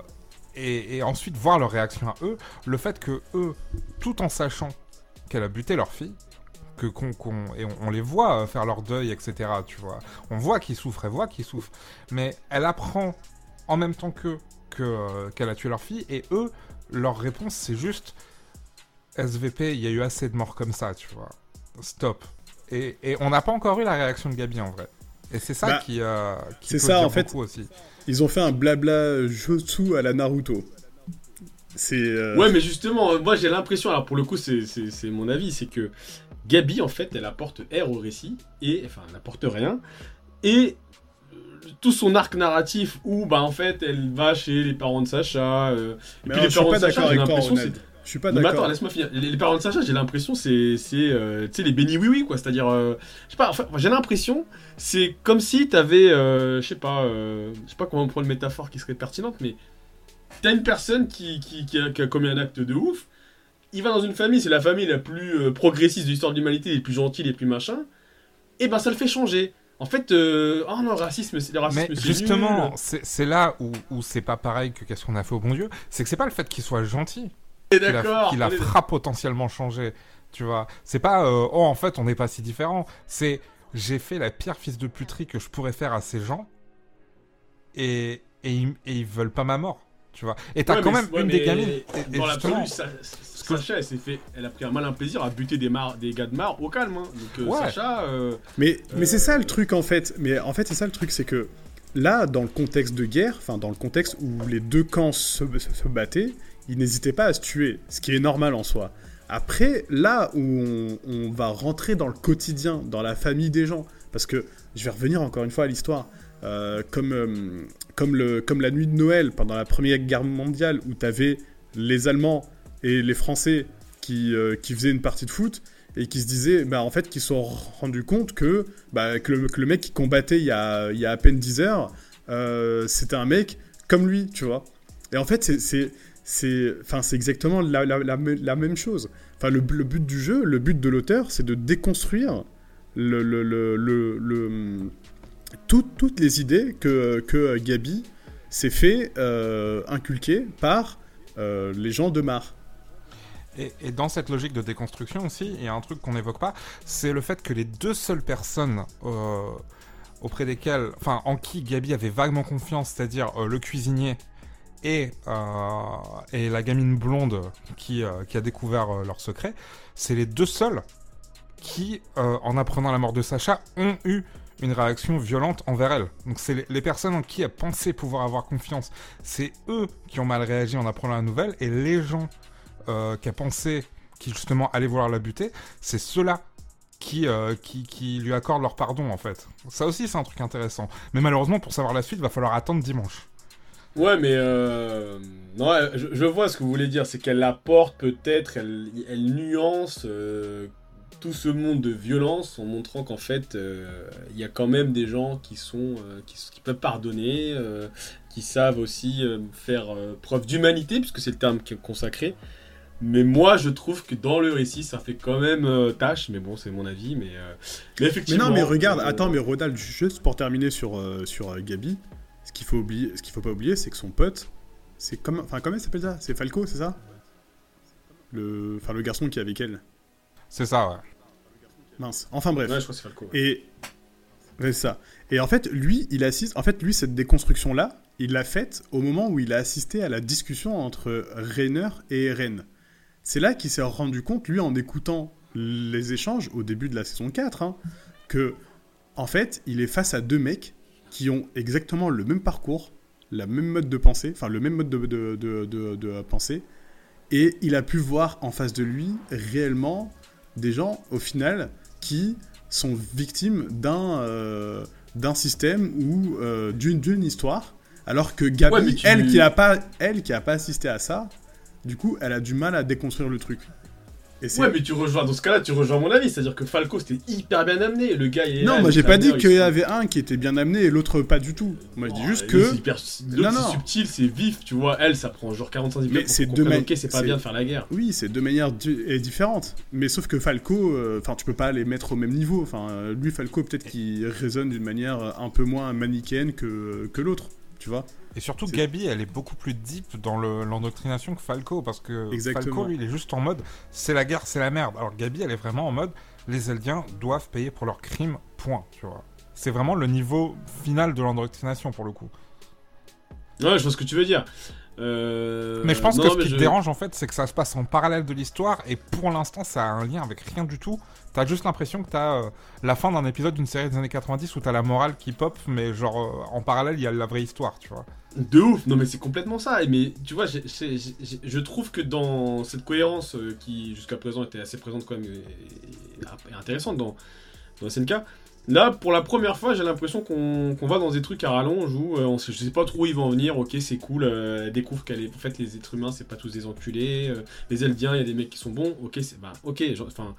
et, et ensuite voir leur réaction à eux, le fait que eux, tout en sachant qu'elle a buté leur fille, que qu'on qu'on- et on, on les voit euh, faire leur deuil, etc. Tu vois, on voit qu'ils souffrent, elle voit qu'ils souffrent, mais elle apprend en même temps qu'eux que euh, qu'elle a tué leur fille et eux, leur réponse c'est juste SVP, il y a eu assez de morts comme ça, tu vois, stop. Et, et on n'a pas encore eu la réaction de Gabi en vrai. Et c'est ça Bah, qui, euh, qui c'est peut ça, dire en fait. beaucoup aussi. Ils ont fait un blabla jutsu à la Naruto. C'est. euh, Ouais, mais justement, euh, moi j'ai l'impression, alors pour le coup, c'est- c'est c'est mon avis, c'est que Gabi, en fait, elle apporte R au récit, et enfin, elle n'apporte rien, et tout son arc narratif où, bah, en fait, elle va chez les parents de Sacha, euh, et Mais puis alors, les parents de Sacha, d'accord j'ai l'impression, c'est. Je suis pas mais attends, d'accord. laisse-moi finir. Les, les parents de Sacha, j'ai l'impression, c'est, c'est, euh, tu sais, les bénis oui oui quoi. C'est-à-dire, euh, je sais pas. Enfin, j'ai l'impression, c'est comme si t'avais, je sais pas, je sais pas comment prendre une métaphore qui serait pertinente, mais t'as une personne qui, qui, qui, a, qui a commis un acte de ouf. Il va dans une famille, c'est la famille la plus progressiste de l'histoire de l'humanité, les plus gentils, les plus machins. Et ben ça le fait changer. En fait, euh, oh non, racisme, c'est le racisme. Mais justement, c'est là où, où c'est pas pareil que qu'est-ce qu'on a fait au bon Dieu. C'est que c'est pas le fait qu'il soit gentil Et qui la, qui la fera potentiellement changer. Tu vois, c'est pas euh, oh en fait on n'est pas si différents. C'est j'ai fait la pire fils de puterie que je pourrais faire à ces gens et et ils, et ils veulent pas ma mort. Tu vois. Et t'as Ouais, quand même ouais, une des gamines. et- et Dans justement, l'absolu, Sa- Sacha, elle s'est fait, elle a pris un malin plaisir à buter des, mar... des gars de mar au calme. hein. Donc euh, Ouais. Sacha, euh, Mais, mais c'est ça Euh, le truc en fait. Mais en fait, c'est ça le truc, c'est que là, dans le contexte de guerre, enfin dans le contexte où les deux camps se, se- se battaient, ils n'hésitaient pas à se tuer, ce qui est normal en soi. Après, là où on, on va rentrer dans le quotidien, dans la famille des gens, parce que je vais revenir encore une fois à l'histoire, euh, comme, euh, comme, le, comme la nuit de Noël pendant la Première Guerre mondiale, où tu avais les Allemands et les Français qui, euh, qui faisaient une partie de foot, et qui se disaient, bah, en fait, qu'ils se sont rendus compte que, bah, que, le, que le mec qui combattait il y a, il y a à peine 10 heures, euh, c'était un mec comme lui, tu vois. Et en fait, c'est- c'est enfin, c'est exactement la, la, la, me- la même chose. Enfin, le, le but du jeu, le but de l'auteur, c'est de déconstruire le, le, tout- toutes les idées que, que Gabi s'est fait euh, inculquer par les gens de Mar. Et, dans cette logique de déconstruction aussi, il y a un truc qu'on n'évoque pas, c'est le fait que les deux seules personnes euh, auprès desquelles, enfin, en qui Gabi avait vaguement confiance, c'est-à-dire euh, le cuisinier et, euh, et la gamine blonde qui, a découvert leur secret, c'est les deux seuls qui, en apprenant la mort de Sacha, ont eu une réaction violente envers elle. Donc c'est les, les personnes en qui elle pensait pouvoir avoir confiance. C'est eux qui ont mal réagi en apprenant la nouvelle, et les gens qui a pensé qui justement allait vouloir la buter, c'est ceux-là qui, euh, qui, qui lui accordent leur pardon en fait. Ça aussi c'est un truc intéressant. Mais malheureusement pour savoir la suite, va falloir attendre dimanche. Ouais, mais euh, non, je, vois ce que vous voulez dire, c'est qu'elle apporte peut-être, elle, nuance euh, tout ce monde de violence en montrant qu'en fait, il y a quand même des gens qui sont, qui, peuvent pardonner, qui savent aussi faire preuve d'humanité, puisque c'est le terme qui est consacré. Mais moi, je trouve que dans le récit, ça fait quand même euh, tâche. Mais bon, c'est mon avis. Mais, euh, mais Mais effectivement. non, mais regarde, euh, attends, mais Rodal, juste pour terminer sur, euh, sur euh, Gabi, ce qu'il faut oublier, ce qu'il faut pas oublier, c'est que son pote, c'est comme, enfin, comment il s'appelle ça C'est Falco, c'est ça? Le, enfin, le garçon qui est avec elle. C'est ça, ouais. Mince. Enfin bref. Ouais, je crois que c'est Falco. ouais. Et c'est ça. Et en fait, lui, il assiste. En fait, lui, cette déconstruction-là, il l'a faite au moment où il a assisté à la discussion entre Rainer et Eren. C'est là qu'il s'est rendu compte, lui, en écoutant les échanges au début de la saison 4, hein, que, en fait, il est face à deux mecs qui ont exactement le même parcours, la même mode de pensée, enfin, le même mode de, de, de, de- de pensée. Et il a pu voir en face de lui réellement des gens, au final, qui sont victimes d'un euh, d'un système ou euh, d'une histoire, alors que Gabi, Ouais, mais tu- elle qui a pas elle qui a pas assisté à ça, du coup, elle a du mal à déconstruire le truc. Et c'est- Ouais, mais tu rejoins, dans ce cas-là, tu rejoins mon avis. C'est-à-dire que Falco, c'était hyper bien amené. Le gars, il est non, là, moi j'ai pas dit qu'il il y avait un qui était bien amené et l'autre pas du tout. Moi je dis Oh, juste que c'est hyper- Non, L'autre, non. c'est subtil, c'est vif, tu vois. Elle, ça prend genre 45 Mais minutes. c'est pour deux Ok, c'est pas c'est- bien de faire la guerre. oui, c'est deux manières di- différentes. Mais sauf que Falco, euh, enfin tu peux pas les mettre au même niveau. Enfin euh, lui Falco peut-être qu'il résonne d'une manière un peu moins manichéenne que que l'autre, tu vois. Et surtout, Gabi, elle est beaucoup plus deep dans le- l'endoctrination que Falco, parce que Exactement. Falco, lui, il est juste en mode c'est la guerre, c'est la merde. Alors Gabi, elle est vraiment en mode les Eldiens doivent payer pour leurs crimes, point, tu vois. C'est vraiment le niveau final de l'endoctrination pour le coup. Ouais, je vois ce que tu veux dire. Euh, Mais je pense non, que ce qui je- te dérange en fait, c'est que ça se passe en parallèle de l'histoire et pour l'instant ça a un lien avec rien du tout. T'as juste l'impression que t'as euh, la fin d'un épisode d'une série des années 90 où t'as la morale qui pop, mais genre euh, en parallèle il y a la vraie histoire, tu vois. De ouf, non mais c'est complètement ça. Mais tu vois, je trouve que dans cette cohérence euh, qui jusqu'à présent était assez présente quand même et, intéressante dans, dans SNK, là pour la première fois j'ai l'impression qu'on va dans des trucs à rallonge où euh, on sait, je sais pas trop où ils vont en venir. Ok, c'est cool, euh, elle découvre qu'elle est en fait les êtres humains c'est pas tous des enculés, euh, les Eldiens il y a des mecs qui sont bons. Ok, c'est bah ok, enfin.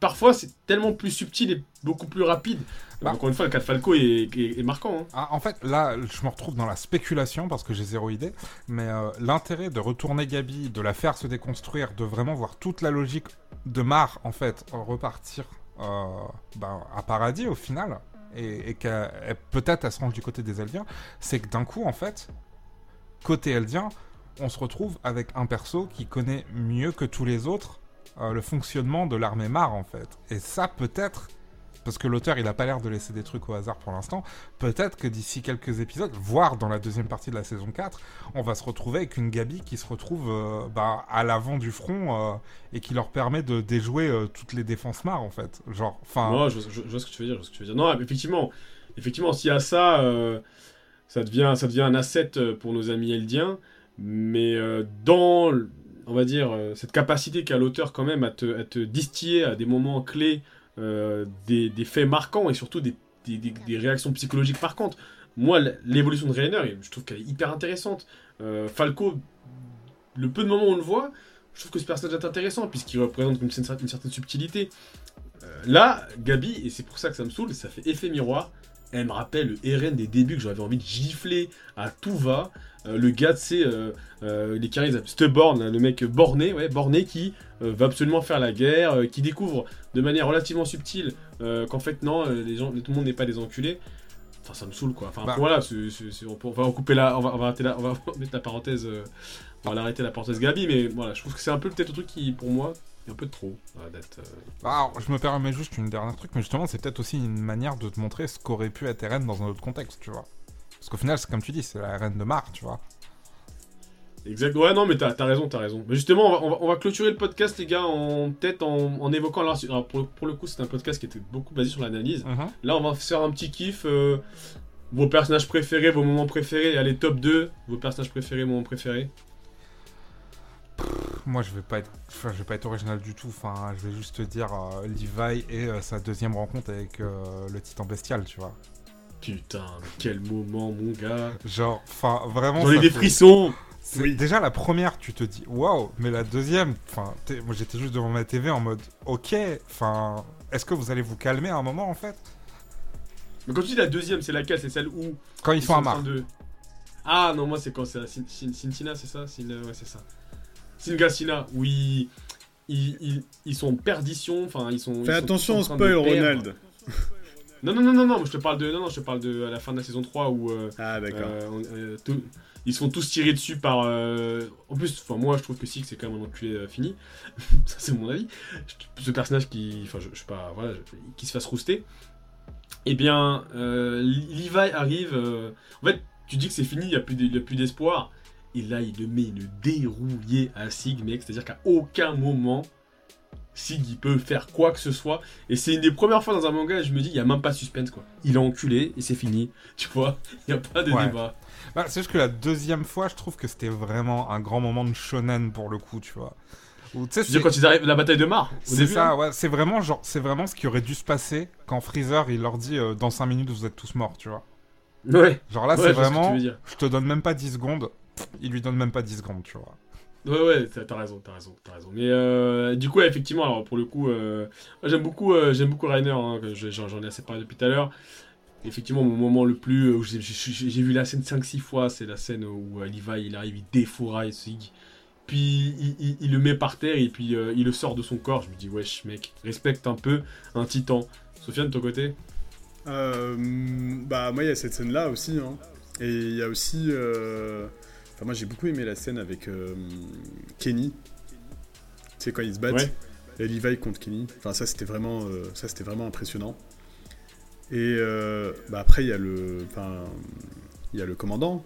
Parfois, c'est tellement plus subtil et beaucoup plus rapide. Bah. Encore une fois, le cas de Falco est, est- est marquant. hein. Ah, en fait, là, je me retrouve dans la spéculation parce que j'ai zéro idée. Mais euh, l'intérêt de retourner Gabi, de la faire se déconstruire, de vraiment voir toute la logique de Mar, en fait, repartir euh, ben, à paradis au final, et, et qu'elle peut-être elle se range du côté des Eldiens, c'est que d'un coup, en fait, côté Eldien, on se retrouve avec un perso qui connaît mieux que tous les autres euh, le fonctionnement de l'armée Mar, en fait. Et ça, peut-être, parce que l'auteur, il a pas l'air de laisser des trucs au hasard pour l'instant, peut-être que d'ici quelques épisodes, voire dans la deuxième partie de la saison 4, on va se retrouver avec une Gabi qui se retrouve euh, bah, à l'avant du front euh, et qui leur permet de déjouer toutes les défenses Mar, en fait. Genre, enfin... Non, je, vois ce que tu veux dire. je vois. Non, effectivement, effectivement, s'il y a ça, ça devient, ça devient un asset pour nos amis eldiens. Mais dans, on va dire, euh, cette capacité qu'a l'auteur quand même à te, distiller à des moments clés euh, des, faits marquants et surtout des, réactions psychologiques marquantes. Moi, l'évolution de Rainer, je trouve qu'elle est hyper intéressante. Euh, Falco, le peu de moments où on le voit, je trouve que ce personnage est intéressant puisqu'il représente une, cer- une certaine subtilité. Là, Gabi, et c'est pour ça que ça me saoule, ça fait effet miroir. Elle me rappelle le RN des débuts que j'avais envie de gifler à tout va. Euh, le gars, c'est les carrés, Stubborn, là, le mec borné, ouais, borné qui euh, va absolument faire la guerre, euh, qui découvre de manière relativement subtile euh, qu'en fait, non, euh, les gens, tout le monde n'est pas des enculés. Enfin, ça me saoule quoi. Enfin, Bah. voilà, on, peut- on va couper la, on va, on va arrêter la, on va mettre la parenthèse, euh, on va l'arrêter la parenthèse Gabi, mais voilà, je trouve que c'est un peu peut-être le truc qui, pour moi, est un peu de trop. d'être, euh, Alors, je me permets juste une dernière truc, mais justement, c'est peut-être aussi une manière de te montrer ce qu'aurait pu être dans un autre contexte, tu vois. Parce qu'au final, c'est comme tu dis, c'est la RN de Mar, tu vois. Exact. Ouais, non, mais t'as as raison, t'as raison. Mais justement, on va, on va- on va clôturer le podcast, les gars, en peut-être en, en évoquant. Alors, alors, pour, le- pour le coup, c'est un podcast qui était beaucoup basé sur l'analyse. Là, on va faire un petit kiff. euh, vos personnages préférés, vos moments préférés. Allez, top 2. Vos personnages préférés, moments préférés. Moi, je vais pas être, enfin, je vais pas être original du tout. Enfin, je vais juste te dire euh, Levi et euh, sa deuxième rencontre avec euh, le Titan bestial, tu vois. Putain, mais quel moment, mon gars. Genre, enfin, vraiment. J'en ai des fait- frissons. Oui. Déjà, la première, tu te dis waouh, mais la deuxième, enfin, moi j'étais juste devant ma TV en mode ok, enfin, est-ce que vous allez vous calmer à un moment en fait? Mais quand tu dis la deuxième, c'est laquelle? C'est celle où Quand ils, sont à en train Mar. de- Ah non, moi c'est quand c'est la Sintina, c'est ça? Sin- Ouais, c'est ça. Singasina, oui. Ils, ils, ils sont en perdition, enfin ils sont. ils Fais sont attention tous au en spoil. Ronald. Non, non, non, non, non, je te parle de. Non, non, je te parle de à la fin de la saison 3 où. euh, Ah, d'accord. euh, euh, ils se font tous tirer dessus par. euh, En plus, enfin moi je trouve que Six c'est quand même un enculé fini. ça c'est mon avis. Ce personnage qui. Enfin je, je sais pas. Voilà, je- qui se fasse rouster. Eh bien, Levi arrive. En fait, tu dis que c'est fini, il n'y a plus d'espoir. Et là, il le met une dérouillée à Sig, mec. C'est-à-dire qu'à aucun moment, Sig il peut faire quoi que ce soit. Et c'est une des premières fois dans un manga, je me dis, il n'y a même pas de suspense quoi. Il est enculé et c'est fini. Tu vois, il n'y a pas de Ouais. débat. Bah, c'est juste que la deuxième fois, je trouve que c'était vraiment un grand moment de shonen pour le coup, tu vois. Veux dire c'est- quand ils arrivent, la bataille de Mar C'est ça, hein ouais. C'est vraiment genre, c'est vraiment ce qui aurait dû se passer quand Freezer il leur dit euh, dans 5 minutes vous êtes tous morts, tu vois. Ouais, Genre là, Ouais, c'est ce vraiment, je te donne même pas 10 secondes, il lui donne même pas 10 secondes, tu vois. Ouais, ouais, t'as raison, t'as raison, t'as raison. Mais euh, du coup, effectivement, alors pour le coup, euh, j'aime beaucoup, euh, j'aime beaucoup Rainer, hein, j'en ai assez parlé depuis tout à l'heure. Effectivement, mon moment le plus, euh, j'ai vu la scène 5-6 fois, c'est la scène où Levi, il arrive, il défouraille Sig. Puis il, le met par terre et puis il le sort de son corps. Je me dis, wesh, mec, respecte un peu un titan. Sofiane, de ton côté? Bah moi il y a cette scène là aussi hein. et il y a aussi enfin moi j'ai beaucoup aimé la scène avec euh, Kenny tu sais quand ils se battent Ouais. et Levi contre Kenny enfin ça c'était vraiment euh, ça c'était vraiment impressionnant et euh, bah après il y a le enfin il y a le commandant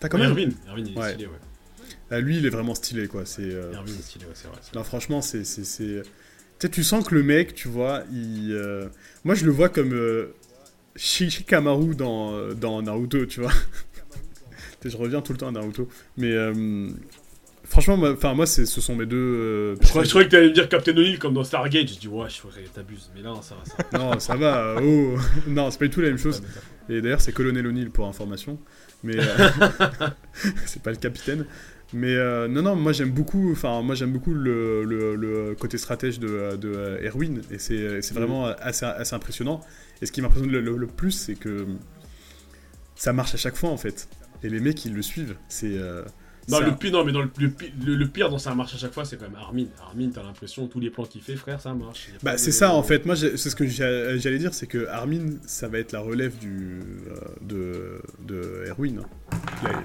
t'as quand même Erwin, Erwin, il est Ouais. stylé, ouais. Ah, lui il est vraiment stylé quoi c'est est stylé, ouais, c'est vrai. non, franchement, c'est. c'est, c'est... Tu sais, tu sens que le mec, tu vois, il. Moi, je le vois comme Shi- Shikamaru dans, dans Naruto, tu vois. Je reviens tout le temps à Naruto. Mais. euh, Franchement, moi, enfin, moi, ce sont mes deux. euh, Je croyais, je croyais que t'allais me dire Captain O'Neill comme dans Stargate. Je dis, ouais, je croyais t'abuses. Mais non, ça va, ça va. Non, ça va. Oh. non, c'est pas du tout la même chose. Et d'ailleurs, c'est Colonel O'Neill pour information. Mais euh, c'est pas le capitaine. Mais euh, non, non, moi j'aime beaucoup. Enfin, moi j'aime beaucoup le, le- le côté stratège de, de Erwin, et c'est c'est vraiment assez, assez impressionnant. Et ce qui m'impressionne le plus, c'est que ça marche à chaque fois en fait. Et les mecs ils le suivent. C'est euh, Non, le pire, non, mais dans le, le pi- le- le pire dans ça marche à chaque fois, c'est quand même Armin. Armin, t'as l'impression, tous les plans qu'il fait, frère, ça marche. Bah, de- c'est ça en fait. Moi, c'est ce que j'a- j'allais dire, c'est que Armin, ça va être la relève du euh, de de Erwin. hein.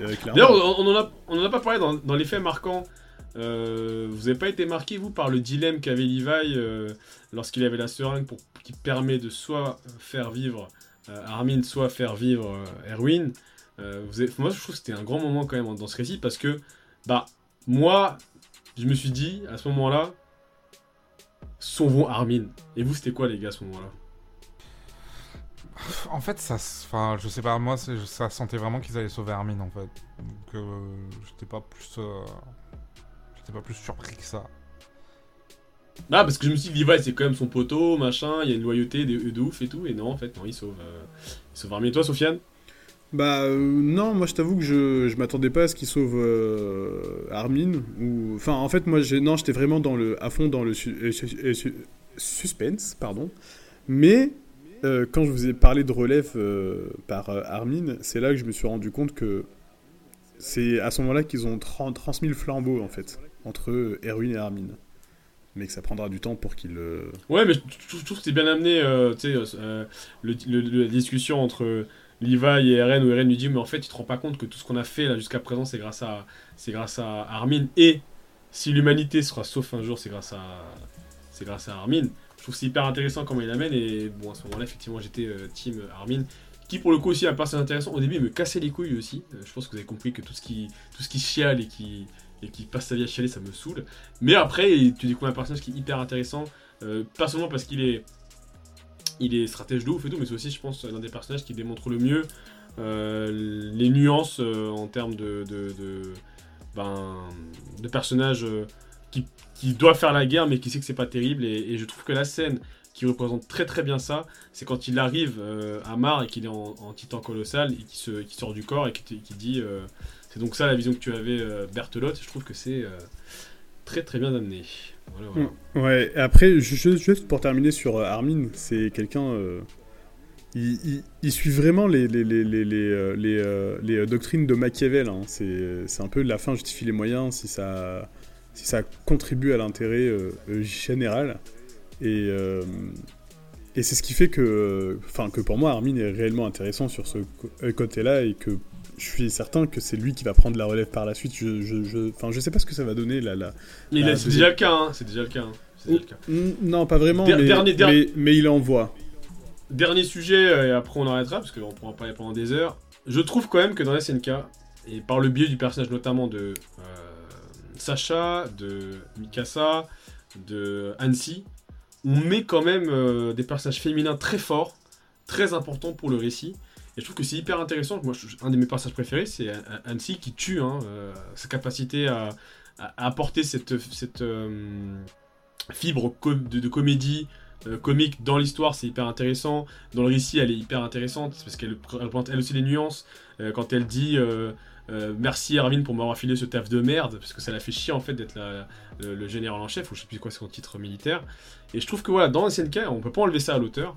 Euh. D'ailleurs, on, on en a, on en a pas parlé dans, dans les faits marquants. Euh, vous avez pas été marqué, vous, par le dilemme qu'avait Levi euh, lorsqu'il avait la seringue pour, qui permet de soit faire vivre Armin, soit faire vivre Erwin. Euh, vous avez- moi, je trouve que c'était un grand moment quand même dans ce récit parce que, bah, moi, je me suis dit à ce moment-là, sauvons Armin. Et vous, c'était quoi, les gars, à ce moment-là? En fait, ça, enfin, je sais pas, moi, ça sentait vraiment qu'ils allaient sauver Armin, en fait. Donc, euh, j'étais pas plus, euh, j'étais pas plus surpris que ça. Ah, parce que je me suis dit, Levi, c'est quand même son poteau, machin, il y a une loyauté de, de ouf et tout. Et non, en fait, non, il sauve, euh, il sauve Armin. Et toi, Sofiane? Bah euh, non, moi je t'avoue que je, je m'attendais pas à ce qu'il sauve euh, Armin. Ou enfin en fait moi non j'étais vraiment dans le à fond dans le euh, su- su- suspense pardon. Mais quand je vous ai parlé de relève par Armin, c'est là que je me suis rendu compte que c'est à ce moment-là qu'ils ont tra- transmis le flambeau en fait entre Erwin et Armin. Mais que ça prendra du temps pour qu'ils le. Ouais, mais je, trouve que c'est bien amené, tu sais, le- la discussion entre Levi et Eren, où Eren lui dit, mais en fait, tu te rends pas compte que tout ce qu'on a fait là jusqu'à présent, c'est grâce à, c'est grâce à Armin. Et si l'humanité sera sauf un jour, c'est grâce à, c'est grâce à Armin. Je trouve c'est hyper intéressant comment il l'amène. Et bon, à ce moment-là, effectivement, j'étais euh, team Armin. Qui pour le coup aussi un personnage intéressant. Au début, il me cassait les couilles aussi. Euh, je pense que vous avez compris que tout ce qui, tout ce qui chiale et qui, et qui passe sa vie à chialer, ça me saoule. Mais après, tu découvres un personnage qui est hyper intéressant. Euh, pas seulement parce qu'il est, il est stratège de ouf et tout, mais c'est aussi, je pense, l'un des personnages qui démontre le mieux euh, les nuances euh, en termes de, de, ben, de personnages euh, qui, qui doivent faire la guerre, mais qui sait que c'est pas terrible. Et, je trouve que la scène qui représente très très bien ça, c'est quand il arrive à Mar et qu'il est en, titan colossal et qui, sort du corps et qui, dit c'est donc ça la vision que tu avais, Berthelotte. Je trouve que c'est très très bien amené. Voilà. Ouais, après, ju- ju- juste pour terminer sur euh, Armin, c'est quelqu'un. euh, il, il- suit vraiment les, les, les, les, les, euh, doctrines de Machiavel. hein. C'est un peu la fin justifie les moyens si ça, si ça contribue à l'intérêt général. Et, euh, et c'est ce qui fait que, enfin, que pour moi, Armin est réellement intéressant sur ce côté-là et que je suis certain que c'est lui qui va prendre la relève par la suite. Je, je, je, enfin, je sais pas ce que ça va donner là. c'est déjà le cas, hein, c'est déjà le cas. hein, c'est déjà le cas. Mm, Non, pas vraiment, Der- mais, dernier- der- mais, mais il en voit. Dernier sujet, et après on arrêtera, parce qu'on pourra parler pendant des heures. Je trouve quand même que dans SNK, et par le biais du personnage notamment de euh, Sacha, de Mikasa, de Hansi, on met quand même euh, des personnages féminins très forts, très importants pour le récit. Et je trouve que c'est hyper intéressant. Moi, un de mes personnages préférés, c'est Hansi qui tue, hein, euh, sa capacité à, apporter cette, euh, fibre de, comédie comique dans l'histoire, c'est hyper intéressant. Dans le récit, elle est hyper intéressante parce qu'elle pr- elle aussi les nuances. Quand elle dit merci Armin pour m'avoir filé ce taf de merde, parce que ça l'a fait chier en fait d'être le général en chef, ou je sais plus quoi c'est son titre militaire. Et je trouve que voilà, dans SNK, on peut pas enlever ça à l'auteur.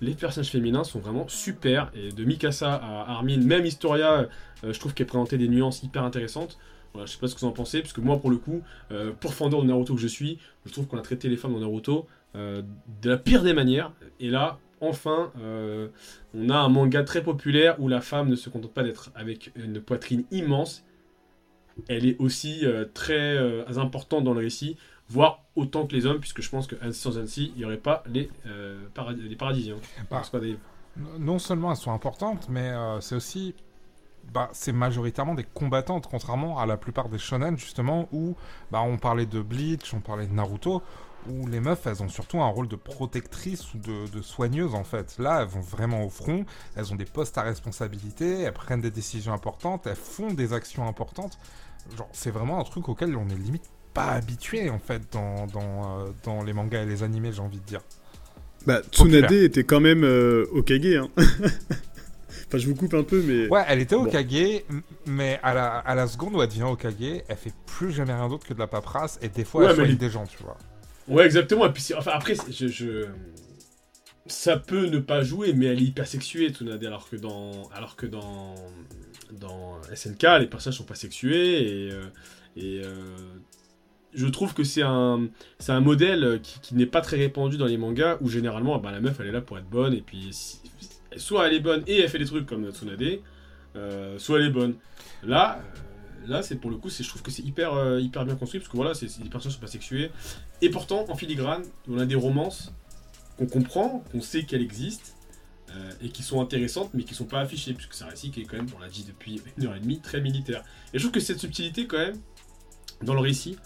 Les personnages féminins sont vraiment super. Et de Mikasa à Armin, même Historia, euh, je trouve qu'elle présentait des nuances hyper intéressantes. Voilà, je sais pas ce que vous en pensez, parce que moi, pour le coup, euh, pour fondeur de Naruto que je suis, je trouve qu'on a traité les femmes dans Naruto euh, de la pire des manières. Et là, enfin, on a un manga très populaire où la femme ne se contente pas d'être avec une poitrine immense. Elle est aussi très importante dans le récit, voire autant que les hommes, puisque je pense que sans Annecy, il n'y aurait pas les, euh, paradis, les paradisiens. Bah, C'est pas des- non seulement elles sont importantes, mais euh, c'est aussi. Bah, c'est majoritairement des combattantes, contrairement à la plupart des shonen, justement, où bah, on parlait de Bleach, on parlait de Naruto, où les meufs, elles ont surtout un rôle de protectrice ou de, de soigneuse, en fait. Là, elles vont vraiment au front, elles ont des postes à responsabilité, elles prennent des décisions importantes, elles font des actions importantes. Genre, c'est vraiment un truc auquel on est limite pas habitué, en fait, dans, dans, euh, dans les mangas et les animés, j'ai envie de dire. Bah, Populaire. Tsunade était quand même euh, Okage. Hein. enfin, je vous coupe un peu, mais. Ouais, elle était Bon. Okage, m- mais à la, à la seconde où elle devient Okage, elle fait plus jamais rien d'autre que de la paperasse, et des fois Ouais, elle soigne des gens, tu vois. Ouais, exactement. Et puis, enfin, après, je, je- ça peut ne pas jouer, mais elle est hyper sexuée, Tsunade, alors que dans, alors que dans dans SNK, les personnages sont pas sexués et, euh, et euh, je trouve que c'est un, c'est un modèle qui, n'est pas très répandu dans les mangas où généralement bah, la meuf elle est là pour être bonne et puis soit elle est bonne et elle fait des trucs comme Tsunade, euh, soit elle est bonne. Là, euh, là c'est pour le coup, c'est, je trouve que c'est hyper, euh, hyper bien construit parce que voilà, c'est, c'est- les personnages sont pas sexués et pourtant en filigrane, on a des romances qu'on comprend, qu'on sait qu'elles existent. et qui sont intéressantes mais qui sont pas affichées puisque c'est un récit qui est quand même, on l'a dit depuis une heure et demie, très militaire. Et je trouve que cette subtilité quand même dans le récit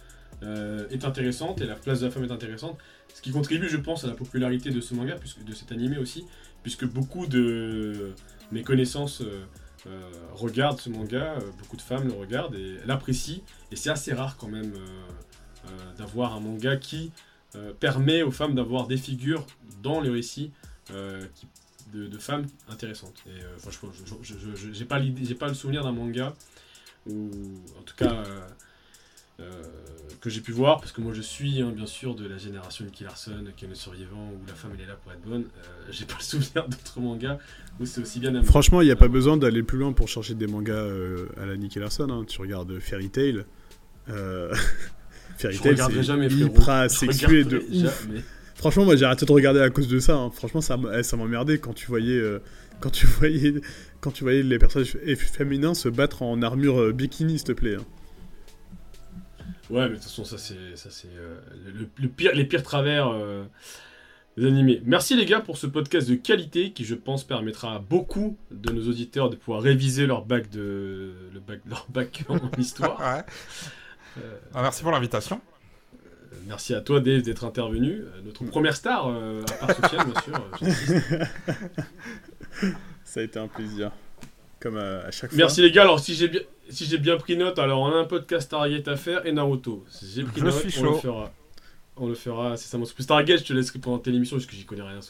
euh, est intéressante et la place de la femme est intéressante. Ce qui contribue, je pense, à la popularité de ce manga, puisque, de cet animé aussi, puisque beaucoup de mes connaissances euh, euh, regardent ce manga, beaucoup de femmes le regardent et l'apprécient, et c'est assez rare quand même d'avoir un manga qui permet aux femmes d'avoir des figures dans le récit euh, qui- de, femmes intéressantes. Et franchement, je- j'ai pas le souvenir d'un manga ou en tout cas que j'ai pu voir, parce que moi je suis hein, bien sûr de la génération Nicky Larson, qui est le survivant, où la femme elle est là pour être bonne. Euh, j'ai pas le souvenir d'autres mangas où c'est aussi bien. Franchement, il n'y a pas besoin d'aller plus loin pour chercher des mangas euh, à la Nicky Larson. hein. Tu regardes Fairy Tail. Euh... Fairy Tail, c'est hyper sexué de ouf. Franchement, moi j'ai arrêté de regarder à cause de ça. hein. Franchement, ça, eh, ça m'emmerdait quand tu voyais, euh, quand tu voyais, quand tu voyais les personnages féminins se battre en armure euh, bikini, s'il te plaît. Ouais, mais de toute façon, ça c'est, ça c'est euh, le, le pire, les pires travers euh, des animés. Merci les gars pour ce podcast de qualité qui, je pense, permettra à beaucoup de nos auditeurs de pouvoir réviser leur bac de, le bac, leur bac en histoire. Ouais. Euh, Ah, merci pour l'invitation. Merci à toi, Dave, d'être intervenu. Notre première star, euh, à part Sofiane, bien sûr. euh. Ça a été un plaisir. Comme à, à chaque fois. Merci les gars. Alors, si j'ai bien, si j'ai bien pris note, alors on a un podcast Stargate à faire et Naruto. Si j'ai pris Je note, suis on le fera. On le fera, c'est ça mon Stargate, je te laisserai présenter l'émission parce que j'y connais rien.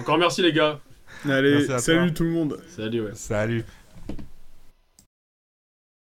Encore merci les gars. Allez, salut toi. tout le monde. Salut, ouais. Salut.